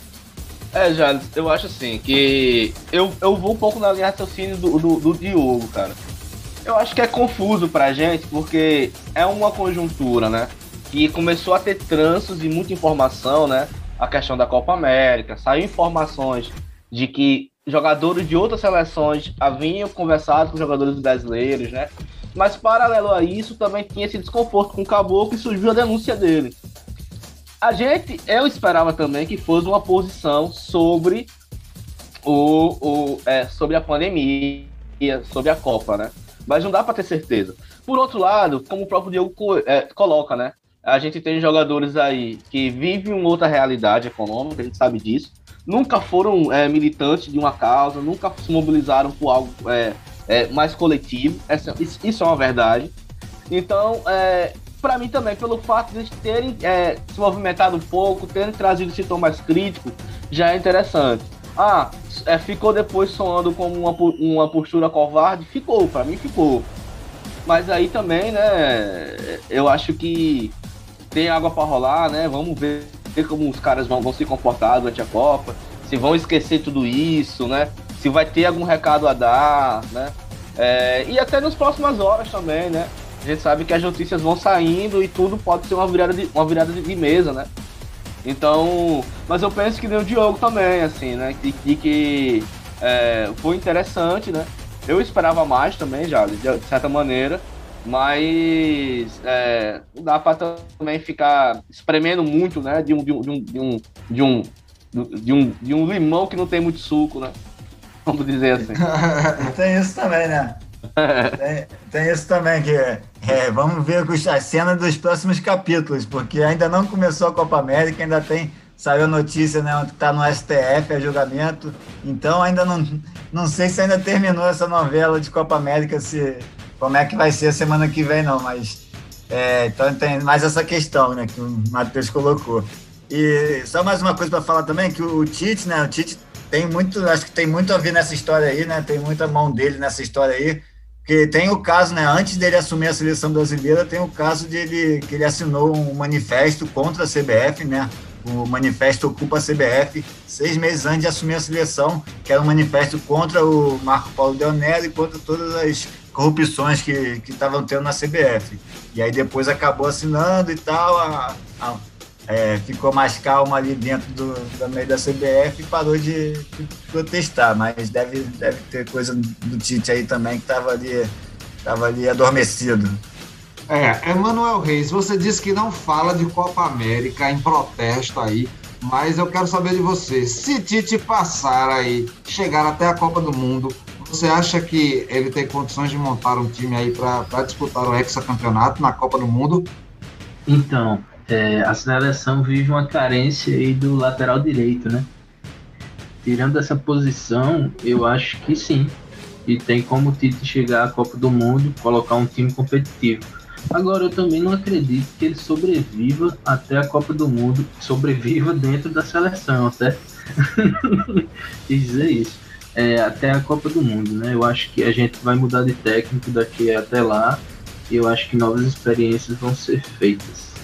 S4: É, já, eu acho assim, que eu, eu vou um pouco na linha raciocínio do, do, do Diogo, cara. Eu acho que é confuso pra gente, porque é uma conjuntura, né? Que começou a ter tranços e muita informação, né? A questão da Copa América, saiu informações de que jogadores de outras seleções haviam conversado com jogadores brasileiros, né? Mas paralelo a isso, também tinha esse desconforto com o Caboclo e surgiu a denúncia dele. A gente, eu esperava também que fosse uma posição sobre o, o é, sobre a pandemia, sobre a Copa, né? Mas não dá para ter certeza. Por outro lado, como o próprio Diego é, coloca, né? A gente tem jogadores aí que vivem uma outra realidade econômica, a gente sabe disso nunca foram é, militantes de uma causa, nunca se mobilizaram por algo é, é, mais coletivo. Essa, isso, é uma verdade. Então, é, para mim também, pelo fato de eles terem é, se movimentado um pouco, terem trazido esse tom mais crítico, já é interessante. Ah, é, ficou depois soando como uma, uma postura covarde? Ficou, para mim ficou. Mas aí também, né, eu acho que tem água para rolar, né? Vamos ver como os caras vão, vão se comportar durante a Copa, se vão esquecer tudo isso, né? se vai ter algum recado a dar, né? É, e até nas próximas horas também, né? A gente sabe que as notícias vão saindo e tudo pode ser uma virada de, uma virada de mesa, né? Então, mas eu penso que nem o Diogo também, assim, né? Que, que, é, foi interessante, né? Eu esperava mais também, já, de certa maneira, mas é, não dá para também ficar espremendo muito, né? De um, de um, de um, de um, de um, de um limão que não tem muito suco, né? Vamos dizer assim.
S5: tem isso também, né? Tem, tem, isso também, que é, vamos ver a cena dos próximos capítulos, porque ainda não começou a Copa América, ainda tem. Saiu a notícia, né? Onde está no STF a julgamento. Então ainda não, não sei se ainda terminou essa novela de Copa América, se como é que vai ser a semana que vem, não, mas é, então tem mais essa questão, né, que o Matheus colocou. E só mais uma coisa para falar também, que o Tite, né, o Tite tem muito, acho que tem muito a ver nessa história aí, né, tem muita mão dele nessa história aí, porque tem o caso, né, antes dele assumir a seleção brasileira, tem o caso de ele, que ele assinou um manifesto contra a CBF, né, o manifesto Ocupa a CBF, seis meses antes de assumir a seleção, que era um manifesto contra o Marco Paulo Del Nero e contra todas as corrupções que estavam tendo na CBF. E aí depois acabou assinando e tal, a, a, é, ficou mais calmo ali dentro do, do meio da CBF e parou de, de, protestar. Mas deve, deve ter coisa do Tite aí também que estava ali, tava ali adormecido.
S2: É, Emanuel Reis, você disse que não fala de Copa América em protesto aí, mas eu quero saber de você. Se Tite passar aí, chegar até a Copa do Mundo, você acha que ele tem condições de montar um time aí para disputar o hexacampeonato na Copa do Mundo?
S3: Então, é, a seleção vive uma carência aí do lateral direito, né? Tirando essa posição, eu acho que sim. E tem como o Tite chegar à Copa do Mundo, colocar um time competitivo. Agora, eu também não acredito que ele sobreviva até a Copa do Mundo, sobreviva dentro da seleção, certo? dizer isso. É, até a Copa do Mundo, né? Eu acho que a gente vai mudar de técnico daqui até lá e eu acho que novas experiências vão ser feitas.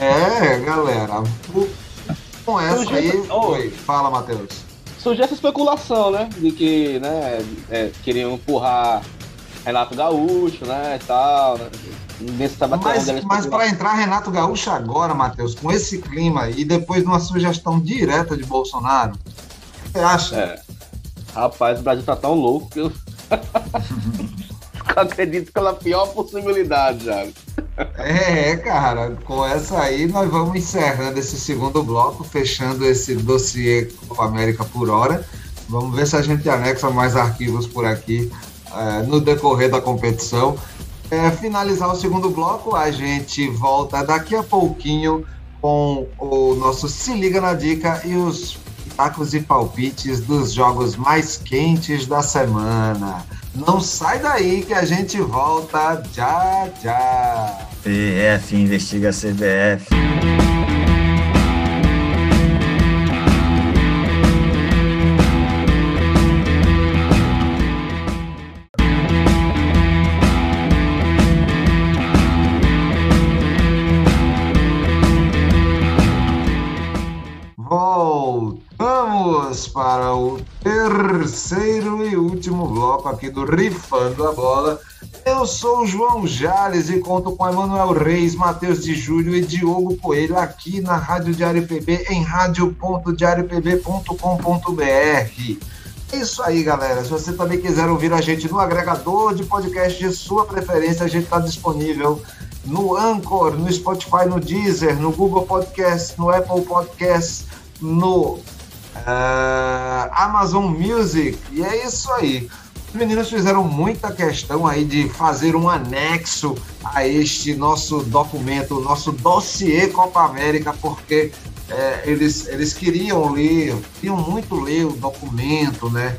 S2: É, galera. Com essa aí. Oi, fala, Matheus.
S4: Surgiu essa especulação, né? De que né, é, queriam empurrar Renato Gaúcho, né? E tal. Né?
S2: Mas, mas para entrar Renato Gaúcho agora, Matheus, com esse clima e depois de uma sugestão direta de Bolsonaro, você acha?
S4: É. Rapaz, o Brasil tá tão louco que eu. acredito pela pior possibilidade, já.
S2: É, cara, com essa aí nós vamos encerrando esse segundo bloco, fechando esse dossiê Copa América por hora. Vamos ver se a gente anexa mais arquivos por aqui é, no decorrer da competição. É, finalizar o segundo bloco, a gente volta daqui a pouquinho com o nosso Se Liga na Dica e os pitacos e palpites dos jogos mais quentes da semana. Não sai daí que a gente volta já já.
S5: PF investiga CBF.
S2: Para o terceiro e último bloco aqui do Rifando a Bola. Eu sou o João Jales e conto com Emanuel Reis, Matheus de Júlio e Diogo Coelho aqui na Rádio Diário PB em radio.diariopb.com.br. É isso aí, galera. Se você também quiser ouvir a gente no agregador de podcast de sua preferência, a gente está disponível no Anchor, no Spotify, no Deezer, no Google Podcast, no Apple Podcast, no uh, Amazon Music. E é isso aí. Os meninos fizeram muita questão aí de fazer um anexo a este nosso documento, nosso dossiê Copa América, porque é, eles, eles queriam ler, queriam muito ler o documento, né?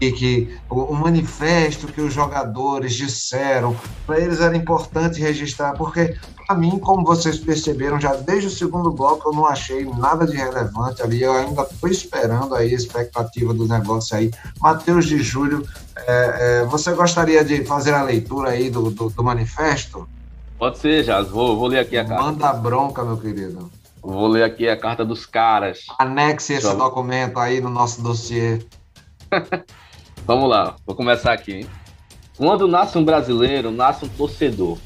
S2: E que o, o manifesto que os jogadores disseram, para eles era importante registrar, porque para mim, como vocês perceberam, já desde o segundo bloco eu não achei nada de relevante ali. Eu ainda estou esperando aí a expectativa do negócio aí. Matheus de Júlio, é, é, você gostaria de fazer a leitura aí do, do, do manifesto?
S4: Pode ser, Jaz. Vou, vou ler aqui a carta.
S2: Manda bronca, meu querido.
S4: Vou ler aqui a carta dos caras.
S2: Anexe esse documento aí no nosso dossiê.
S4: Vamos lá, vou começar aqui. Hein? Quando nasce um brasileiro, nasce um torcedor.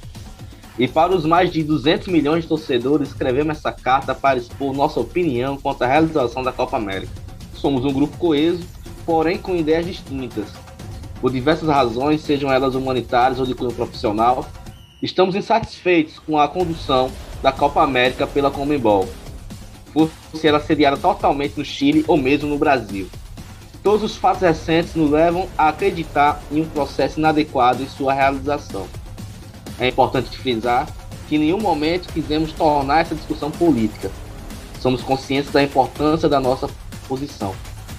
S4: E para os mais de 200 milhões de torcedores, escrevemos essa carta para expor nossa opinião quanto à realização da Copa América. Somos um grupo coeso, porém com ideias distintas. Por diversas razões, sejam elas humanitárias ou de cunho profissional, estamos insatisfeitos com a condução da Copa América pela Comembol, por ser ela sediada totalmente no Chile ou mesmo no Brasil. Todos os fatos recentes nos levam a acreditar em um processo inadequado em sua realização. É importante frisar que em nenhum momento quisemos tornar essa discussão política. Somos conscientes da importância da nossa posição.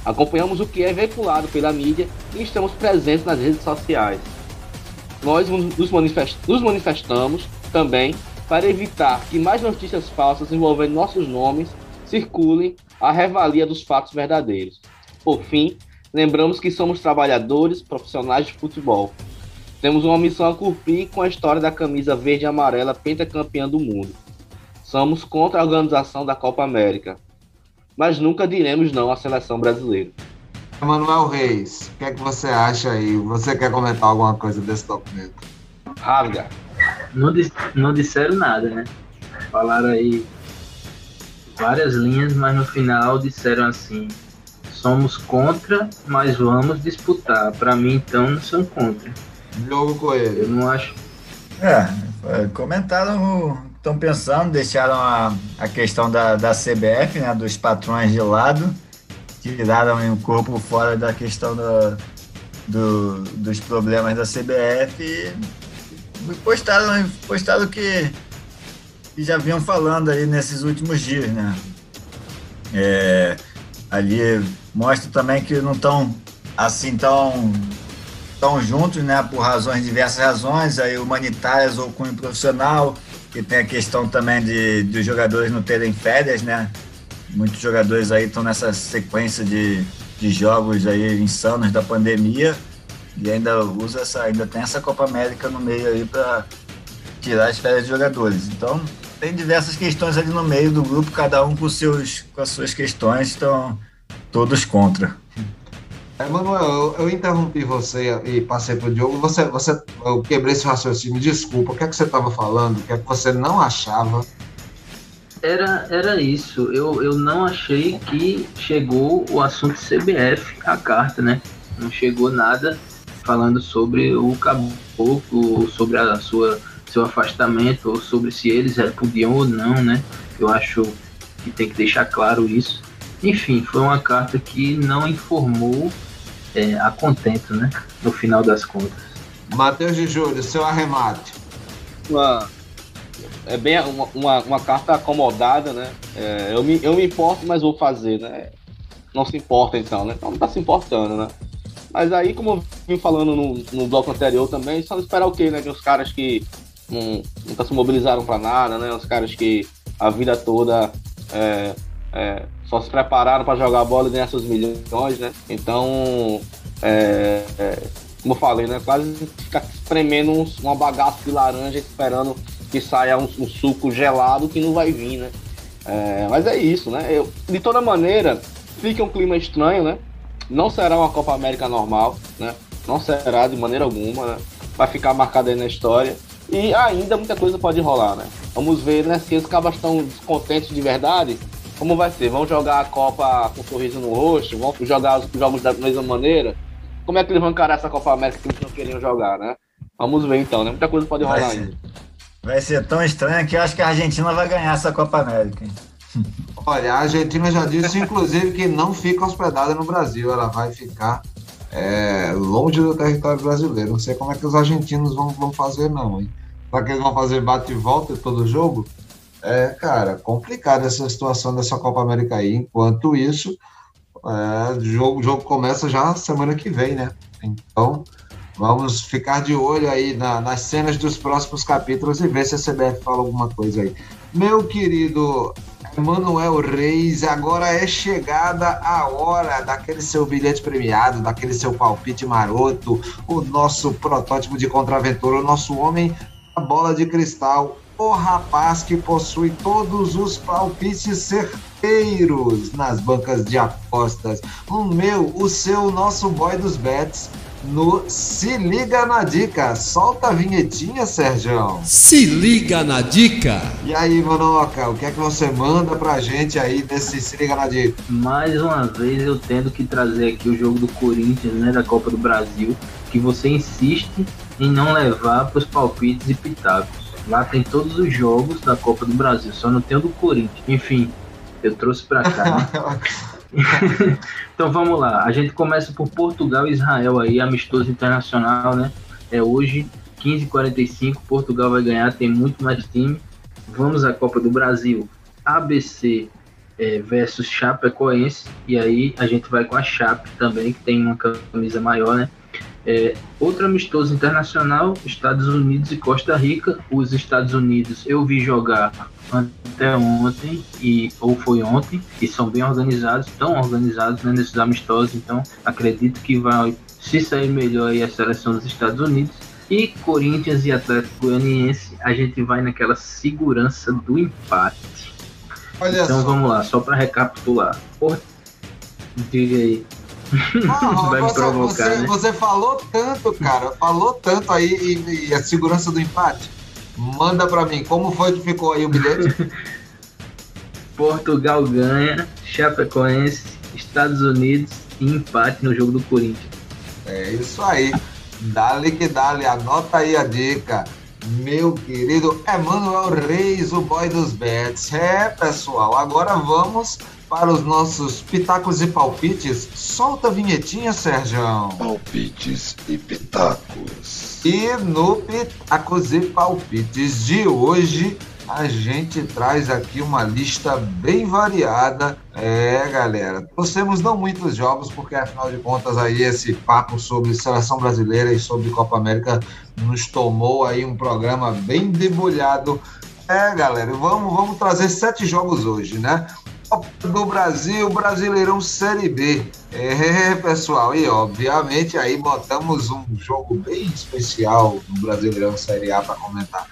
S4: Acompanhamos o que é veiculado pela mídia e estamos presentes nas redes sociais. Nós nos, manifestamos também para evitar que mais notícias falsas envolvendo nossos nomes circulem à revalia dos fatos verdadeiros. Por fim, lembramos que somos trabalhadores profissionais de futebol. Temos uma missão a cumprir com a história da camisa verde e amarela pentacampeã do mundo. Somos contra a organização da Copa América, mas nunca diremos não à seleção brasileira.
S2: Emanuel Reis, o que é que você acha aí? Você quer comentar alguma coisa desse documento?
S4: Rasga.
S3: Não, não disseram nada, né? Falaram aí várias linhas, mas no final disseram assim: somos contra, mas vamos disputar. Para mim, então, não são contra.
S2: Jogo com ele.
S3: Eu não acho.
S5: É, é comentaram, estão pensando, deixaram a, a questão da, da CBF, né, dos patrões de lado, tiraram o corpo fora da questão do, do, dos problemas da CBF e postaram, postaram que, que já vinham falando aí nesses últimos dias, né? É, ali mostra também que não estão assim tão estão juntos, né, por razões diversas razões, aí humanitárias ou cunho profissional, e tem a questão também de, de os jogadores não terem férias, né? Muitos jogadores aí estão nessa sequência de, de jogos aí insanos da pandemia e ainda usa essa, ainda tem essa Copa América no meio aí para tirar as férias de jogadores. Então tem diversas questões ali no meio do grupo, cada um com seus com as suas questões, estão todos contra.
S2: Emanuel, eu, eu, interrompi você e passei para o Diogo. Você, você, eu quebrei esse raciocínio. Desculpa, o que é que você estava falando? O que é que você não achava?
S3: Era, era isso. Eu, eu não achei que chegou o assunto CBF, a carta, né? Não chegou nada falando sobre o caboclo, sobre a sua seu afastamento, ou sobre se eles podiam ou não, né? Eu acho que tem que deixar claro isso. Enfim, foi uma carta que não informou é, a contento, né? No final das contas.
S2: Matheus de Júlio, seu arremate.
S4: Uma, é bem uma, uma, uma carta acomodada, né? É, eu, me, eu me importo, mas vou fazer, né? Não se importa então, né? Então não tá se importando, né? Mas aí, como eu vim falando no, no bloco anterior também, só esperar o quê, né? De os caras que não, nunca se mobilizaram para nada, né? Os caras que a vida toda é, é, só se prepararam para jogar bola e ganhar seus milhões, né? Então, é, é, como eu falei, né? Quase ficar espremendo uns, uma bagaça de laranja esperando que saia um, um, suco gelado que não vai vir, né? É, mas é isso, né? Eu, de toda maneira, fica um clima estranho, né? Não será uma Copa América normal, né? Não será de maneira alguma, né? Vai ficar marcado aí na história. E ainda muita coisa pode rolar, né? Vamos ver, né? Se os cabas estão descontentes de verdade, como vai ser? Vão jogar a Copa com um sorriso no rosto? Vão jogar os jogos da mesma maneira? Como é que eles vão encarar essa Copa América que eles não queriam jogar, né? Vamos ver então, né? Muita coisa pode rolar
S5: vai
S4: ainda.
S5: Vai ser tão estranho que eu acho que a Argentina vai ganhar essa Copa América.
S2: Olha, a Argentina já disse, inclusive, que não fica hospedada no Brasil, ela vai ficar é, longe do território brasileiro. Não sei como é que os argentinos vão, vão fazer, não, hein? Será que eles vão fazer bate e volta todo jogo? É, cara, complicada essa situação dessa Copa América aí. Enquanto isso, é, o jogo, jogo começa já semana que vem, né? Então, vamos ficar de olho aí na, nas cenas dos próximos capítulos e ver se a CBF fala alguma coisa aí. Meu querido Emanuel Reis, agora é chegada a hora daquele seu bilhete premiado, daquele seu palpite maroto, o nosso protótipo de contraventura, o nosso homem a bola de cristal, o rapaz que possui todos os palpites certeiros nas bancas de apostas. O meu, o seu, o nosso boy dos bets no Se Liga na Dica. Solta a vinhetinha, Sérgio.
S1: Se liga na dica.
S2: E aí, Manoca, o que é que você manda pra gente aí nesse Se Liga na Dica?
S3: Mais uma vez eu tendo que trazer aqui o jogo do Corinthians, né, da Copa do Brasil, que você insiste em não levar para os palpites e pitacos. Lá tem todos os jogos da Copa do Brasil, só não tem o do Corinthians. Enfim, eu trouxe para cá. Né? então vamos lá. A gente começa por Portugal e Israel aí, amistoso internacional, né? É hoje, 15h45. Portugal vai ganhar, tem muito mais time. Vamos à Copa do Brasil. ABC é, versus Chapecoense. E aí a gente vai com a Chape também, que tem uma camisa maior, né? É, outro amistoso internacional, Estados Unidos e Costa Rica. Os Estados Unidos eu vi jogar até ontem, e, ou foi ontem, e são bem organizados, tão organizados né, nesses amistosos, então acredito que vai se sair melhor a seleção dos Estados Unidos. E Corinthians e Atlético Goianiense, a gente vai naquela segurança do empate. Olha então só. vamos lá, só para recapitular. Por... Diga aí.
S2: Não, você, provocar, você, né? você, falou tanto, cara, falou tanto aí e, e a segurança do empate. Manda para mim, como foi que ficou aí o bilhete?
S3: Portugal ganha, Chapecoense, Estados Unidos e empate no jogo do Corinthians.
S2: É isso aí. Dale que dale, anota aí a dica. Meu querido Emanuel Reis, o boy dos bets. É, pessoal, agora vamos para os nossos pitacos e palpites. Solta a vinhetinha, Sérgio.
S6: Palpites e pitacos.
S2: E no Pitacos e Palpites de hoje, a gente traz aqui uma lista bem variada. É, galera, trouxemos não muitos jogos, porque afinal de contas aí esse papo sobre seleção brasileira e sobre Copa América nos tomou aí um programa bem debulhado. É, galera, vamos, vamos trazer sete jogos hoje, né? Copa do Brasil, Brasileirão Série B. É, pessoal, e obviamente aí botamos um jogo bem especial no Brasileirão Série A para comentar.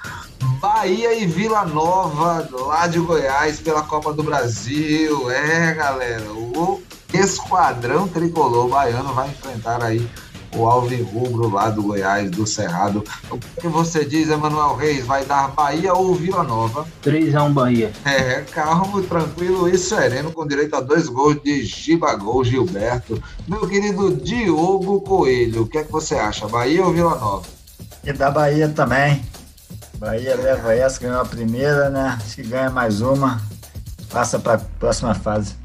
S2: Bahia e Vila Nova, lá de Goiás, pela Copa do Brasil. É, galera, o esquadrão tricolor baiano vai enfrentar aí o Alvin Rubro lá do Goiás, do Cerrado. O que você diz, Emanuel Reis? Vai dar Bahia ou Vila Nova?
S3: 3x1 Bahia.
S2: É, calmo, tranquilo e sereno, com direito a dois gols de Gibagol Gilberto. Meu querido Diogo Coelho, o que é que você acha? Bahia ou Vila Nova?
S5: E da Bahia também. Bahia leva essa, ganhou a primeira, né? Acho que ganha mais uma. Passa para a próxima fase.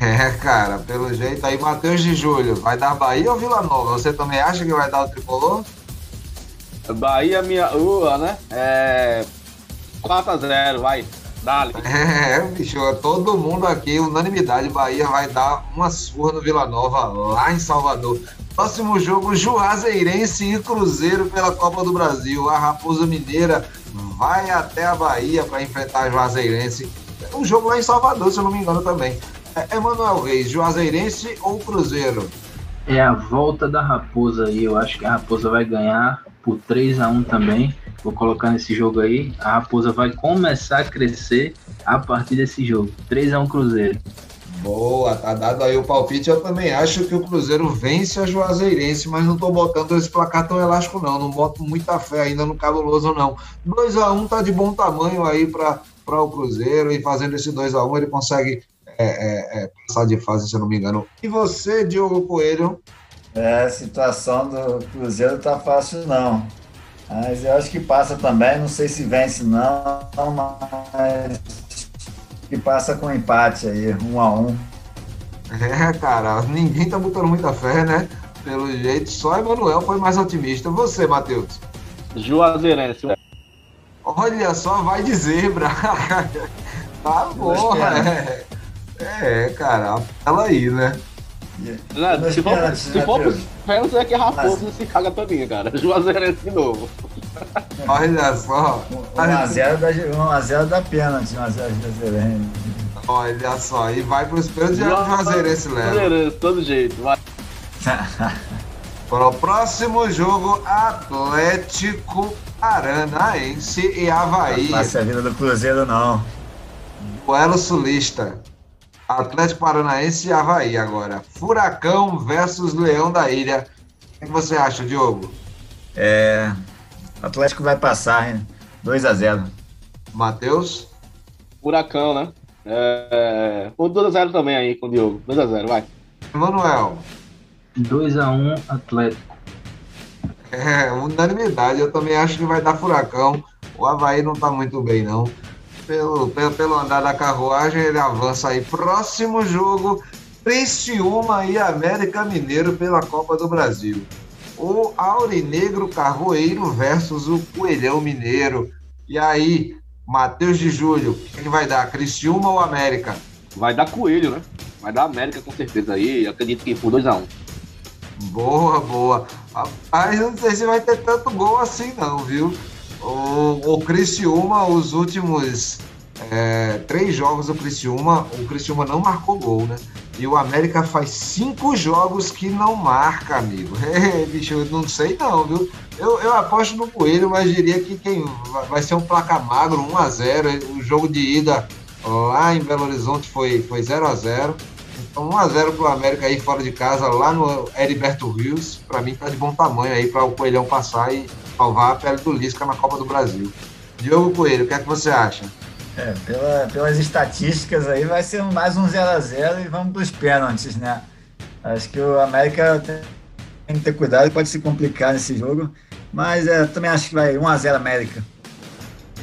S2: É, cara, pelo jeito aí, Matheus de Júlio, vai dar Bahia ou Vila Nova? Você também acha que vai dar o tricolor?
S4: Bahia, minha. Uh, né? É. 4x0, vai. Dale.
S2: É, bicho, todo mundo aqui, unanimidade, Bahia vai dar uma surra no Vila Nova, lá em Salvador. Próximo jogo, Juazeirense e Cruzeiro pela Copa do Brasil. A Raposa Mineira vai até a Bahia para enfrentar a Juazeirense. Um jogo lá em Salvador, se eu não me engano também. É Emanuel Reis, Juazeirense ou Cruzeiro?
S3: É a volta da Raposa aí. Eu acho que a Raposa vai ganhar por 3 a 1 também. Vou colocar nesse jogo aí. A Raposa vai começar a crescer a partir desse jogo. 3 a 1 Cruzeiro.
S2: Boa, tá dado aí o palpite. Eu também acho que o Cruzeiro vence a Juazeirense, mas não tô botando esse placar tão elástico, não. Não boto muita fé ainda no cabuloso, não. 2 a 1 tá de bom tamanho aí para o Cruzeiro e fazendo esse 2 a 1 ele consegue é, é, é, passar de fase, se eu não me engano. E você, Diogo Coelho?
S5: É, a situação do Cruzeiro tá fácil, não. Mas eu acho que passa também, não sei se vence não, mas que passa com empate aí, um a um.
S2: É, cara, ninguém tá botando muita fé, né? Pelo jeito, só Emanuel foi mais otimista. Você, Matheus?
S4: Juazeirense.
S2: Olha só, vai de zebra. tá bom, é. É, cara, ela aí, né?
S4: Não, se, for, se for pros pênaltis é que Raposo Mas... se caga todinha, cara. Juazeirense de novo.
S2: Olha só.
S5: 1x0 da pênalti, 1x0 Juazeirense.
S2: Olha só, e vai pros pênaltis e o Juazeirense leva. Juazeirense,
S4: todo jeito, vai.
S2: Para o próximo jogo, Atlético Paranaense e Havaí.
S5: Não passa a vida do Cruzeiro, não.
S2: Duelo sulista. Atlético Paranaense e Havaí agora. Furacão versus Leão da Ilha. O que você acha, Diogo?
S5: É, Atlético vai passar, hein? 2 a 0
S2: Matheus?
S4: Furacão, né? É... O 2x0 também aí com o Diogo. 2x0, vai.
S2: Emanuel?
S3: 2x1 Atlético.
S2: É, unanimidade. Eu também acho que vai dar furacão. O Havaí não tá muito bem, não. Pelo, pelo, pelo andar da carruagem, ele avança aí. Próximo jogo, Criciúma e América Mineiro pela Copa do Brasil. O Aurinegro Carroeiro versus o Coelhão Mineiro. E aí, Matheus de Júlio, o que, vai dar? Criciúma ou América?
S4: Vai dar Coelho, né? Vai dar América com certeza aí. Acredito que por 2x1.
S2: Boa, boa. Rapaz, eu não sei se vai ter tanto gol assim, não, viu? O, o Criciúma, os últimos é, três jogos do Criciúma, o Criciúma não marcou gol, né? E o América faz cinco jogos que não marca, amigo. É, bicho, eu não sei não, viu? Eu, eu aposto no Coelho, mas diria que quem vai ser um placa magro, 1 a 0 O jogo de ida lá em Belo Horizonte foi, foi 0 a 0 Então 1 a 0 pro América aí fora de casa, lá no Heriberto Rios. Para mim tá de bom tamanho aí para o Coelhão passar e salvar a pele do Lisca na Copa do Brasil. Diogo Coelho, o que é que você acha?
S5: É, pela, pelas estatísticas aí vai ser mais um 0x0 e vamos para os pênaltis, né? Acho que o América tem que ter cuidado, pode se complicar nesse jogo, mas é, também acho que vai 1x0 América.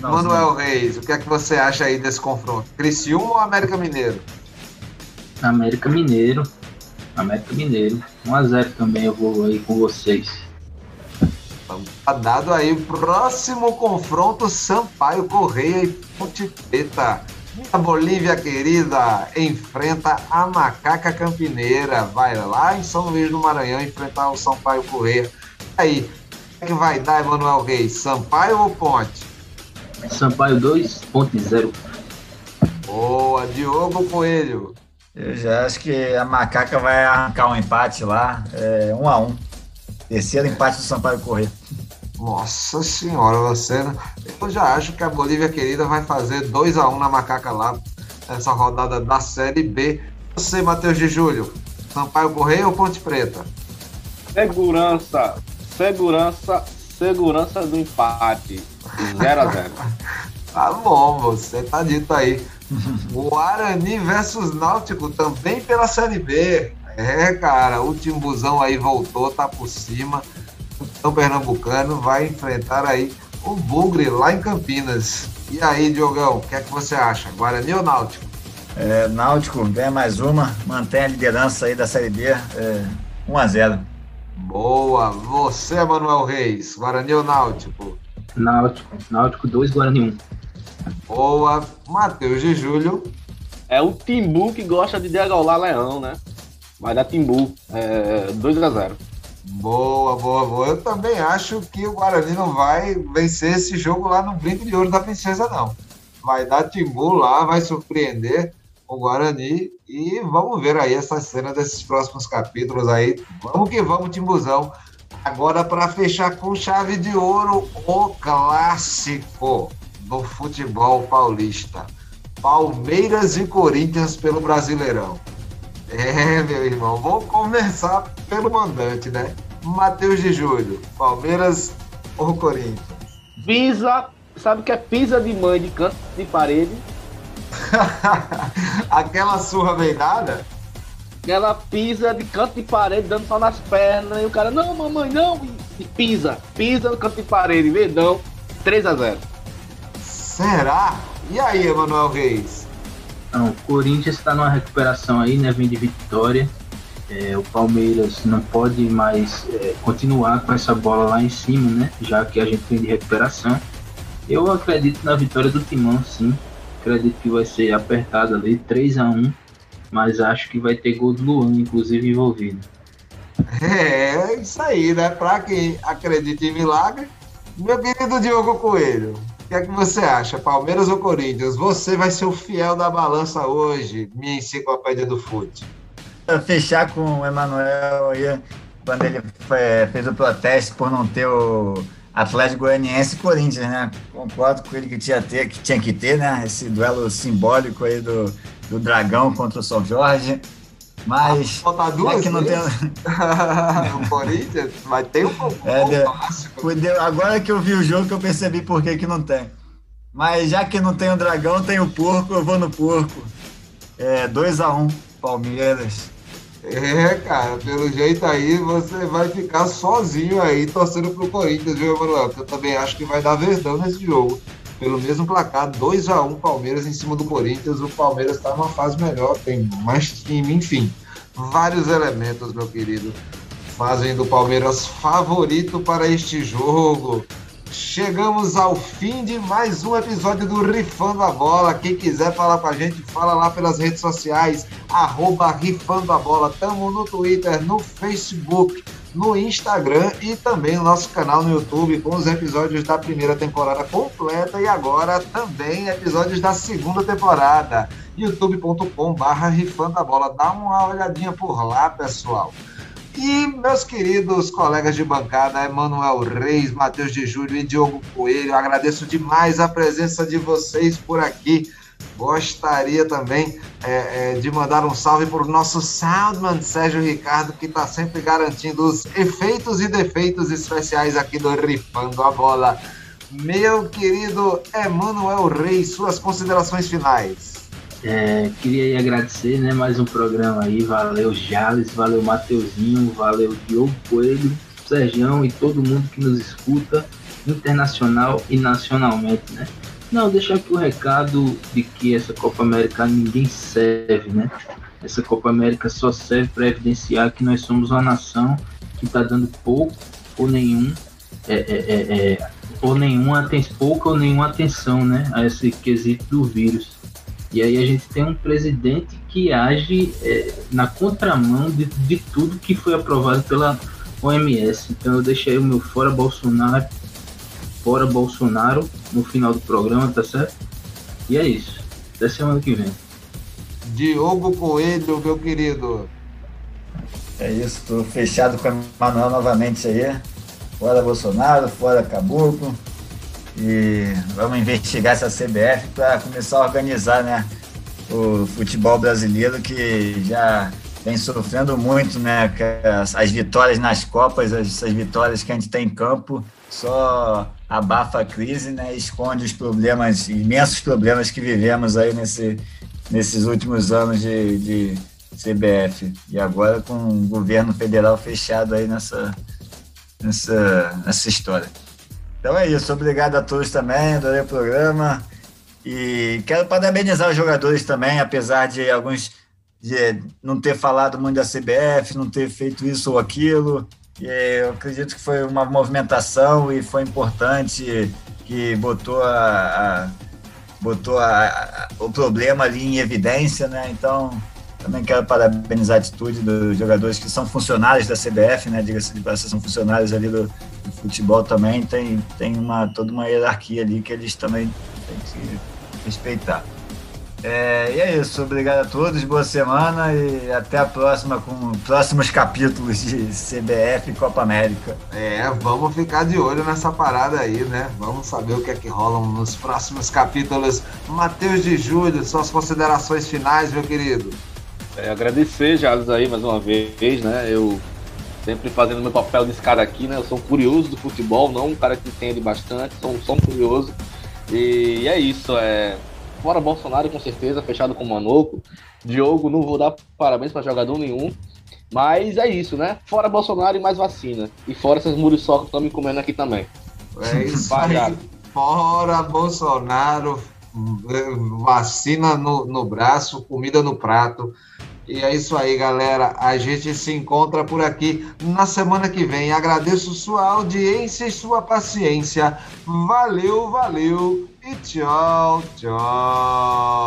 S2: Manuel Reis, o que é que você acha aí desse confronto? Criciúma ou América Mineiro?
S3: América Mineiro. América Mineiro. 1x0 também eu vou aí com vocês.
S2: Tá dado aí o próximo confronto Sampaio Correia e Ponte Preta. A Bolívia querida enfrenta a Macaca Campineira. Vai lá em São Luís do Maranhão enfrentar o Sampaio Correia. Aí, o que, é vai dar, Emanuel Reis? Sampaio ou Ponte?
S3: Sampaio 2, Ponte 0.
S2: Boa, Diogo Coelho.
S5: Eu já acho que a Macaca vai arrancar um empate lá, é, um a um. Terceiro empate do Sampaio Correia.
S2: Nossa senhora, você. Eu já acho que a Bolívia querida vai fazer 2 a 1 um na Macaca lá, essa rodada da Série B. Você, Matheus de Júlio, Sampaio Correia ou Ponte Preta?
S4: Segurança, segurança, segurança do empate. 0 a 0
S2: Tá bom, você tá dito aí. Guarani versus Náutico também pela Série B. É, cara, o Timbuzão aí voltou, tá por cima. O São Pernambucano vai enfrentar aí o Bugre lá em Campinas. E aí, Diogão, o que é que você acha? Guarani ou Náutico?
S5: É, Náutico ganha mais uma, mantém a liderança aí da Série B, é, 1 a 0
S2: Boa! Você, Manuel Reis, Guarani ou Náutico?
S3: Náutico. Náutico 2, Guarani 1.
S2: Boa! Matheus de Júlio.
S4: É o Timbu que gosta de degolar Leão, né? Vai dar Timbu. É, 2x0.
S2: Boa, boa, boa. Eu também acho que o Guarani não vai vencer esse jogo lá no Brinco de Ouro da Princesa, não. Vai dar Timbu lá, vai surpreender o Guarani e vamos ver aí essa cena desses próximos capítulos aí. Vamos que vamos, Timbuzão. Agora, para fechar com chave de ouro, o clássico do futebol paulista. Palmeiras e Corinthians pelo Brasileirão. É, meu irmão, vamos começar pelo mandante, né? Matheus de Júlio, Palmeiras ou Corinthians?
S4: Pisa, sabe o que é pisa de mãe de canto de parede?
S2: Aquela surra bem dada?
S4: Ela pisa de canto de parede, dando só nas pernas, e o cara, não, mamãe, não, e pisa, pisa no canto de parede, verdão, 3 a 0
S2: Será? E aí, Emanuel Reis?
S3: Não, o Corinthians está numa recuperação aí, né? Vem de vitória. É, o Palmeiras não pode mais é, continuar com essa bola lá em cima, né? Já que a gente vem de recuperação. Eu acredito na vitória do Timão, sim. Acredito que vai ser apertado ali, 3 a 1 mas acho que vai ter gol do Luan, inclusive, envolvido.
S2: É, isso aí, né? Para quem acredita em milagre. Meu querido Diogo Coelho, o que é que você acha? Palmeiras ou Corinthians? Você vai ser o fiel da balança hoje, minha enciclopédia do fute.
S5: Fechar com o Emanuel aí, quando ele foi, fez o protesto por não ter o Atlético Goianiense e Corinthians, né? Concordo com ele que tinha, ter, que tinha que ter, né? Esse duelo simbólico aí do, do Dragão contra o São Jorge. Mas.
S2: Falta duas
S5: que não tem.
S2: o Corinthians, mas tem um pouco.
S5: É, deu, agora que eu vi o jogo que eu percebi por que, que não tem. Mas já que não tem o dragão, tem o porco, eu vou no porco. É 2x1, um, Palmeiras.
S2: É, cara, pelo jeito aí você vai ficar sozinho aí torcendo pro Corinthians, viu, Emanuel? Eu também acho que vai dar verdão nesse jogo. Pelo mesmo placar, 2 a 1 um, Palmeiras em cima do Corinthians. O Palmeiras está numa fase melhor, tem mais time, enfim. Vários elementos, meu querido, fazem do Palmeiras favorito para este jogo. Chegamos ao fim de mais um episódio do Rifando a Bola. Quem quiser falar com a gente, fala lá pelas redes sociais, arroba Rifando a Bola. Tamo no Twitter, no Facebook, no Instagram e também no nosso canal no YouTube com os episódios da primeira temporada completa e agora também episódios da segunda temporada. youtube.com barra Rifando a Bola. Dá uma olhadinha por lá, pessoal. E meus queridos colegas de bancada, Emanuel Reis, Matheus de Júlio e Diogo Coelho, agradeço demais a presença de vocês por aqui. Gostaria também é, é, de mandar um salve para o nosso Soundman Sérgio Ricardo, que está sempre garantindo os efeitos e defeitos especiais aqui do Rifando a Bola. Meu querido Emanuel Reis, suas considerações finais.
S3: É, queria agradecer, né, mais um programa aí. Valeu, Jales, valeu, Mateuzinho, valeu, Diogo Coelho, Sergião e todo mundo que nos escuta, internacional e nacionalmente, né? Não, deixar aqui o recado de que essa Copa América ninguém serve, né? Essa Copa América só serve para evidenciar que nós somos uma nação que está dando pouco ou nenhum, é, é, é, é ou nenhuma, pouca ou nenhuma atenção, né, a esse quesito do vírus. E aí a gente tem um presidente que age é, na contramão de, de tudo que foi aprovado pela OMS. Então eu deixei o meu fora Bolsonaro, fora Bolsonaro no final do programa, tá certo? E é isso. Até semana que vem.
S2: Diogo Coelho, meu querido.
S5: É isso, tô fechado com o Manuel novamente aí. Fora Bolsonaro, fora Caboclo. E vamos investigar essa CBF para começar a organizar né, o futebol brasileiro que já vem sofrendo muito, né? As, as vitórias nas Copas, essas vitórias que a gente tem em campo, só abafa a crise, né? Esconde os problemas, imensos problemas que vivemos aí nesse, nesses últimos anos de, de CBF. E agora com o governo federal fechado aí nessa, nessa, nessa história. Então é isso, obrigado a todos também, adorei o programa. E quero parabenizar os jogadores também, apesar de alguns de não ter falado muito da CBF, não ter feito isso ou aquilo. E eu acredito que foi uma movimentação e foi importante que botou a, a botou a, a, o problema ali em evidência, né? Então também quero parabenizar a atitude dos jogadores que são funcionários da CBF, né? Diga-se de passagem, são funcionários ali do, do, futebol também. Tem, tem uma, toda uma hierarquia ali que eles também têm que respeitar. É, e é isso, obrigado a todos, boa semana e até a próxima com próximos capítulos de CBF e Copa América.
S2: É, vamos ficar de olho nessa parada aí, né? Vamos saber o que é que rola nos próximos capítulos. Matheus de Júlio, suas considerações finais, meu querido.
S4: É, agradecer, Jales, aí mais uma vez, né? Eu sempre fazendo meu papel desse cara aqui, né? Eu sou um curioso do futebol, não um cara que entende bastante, sou, sou um curioso. E é isso, é. Fora Bolsonaro, com certeza, fechado com o Manoco. Diogo, não vou dar parabéns para jogador nenhum. Mas é isso, né? Fora Bolsonaro e mais vacina. E fora essas muriçocas que estão me comendo aqui também.
S2: É isso aí. Fora Bolsonaro, vacina no, no braço, comida no prato. E é isso aí, galera. A gente se encontra por aqui na semana que vem. Agradeço sua audiência e sua paciência. Valeu, valeu e tchau, tchau.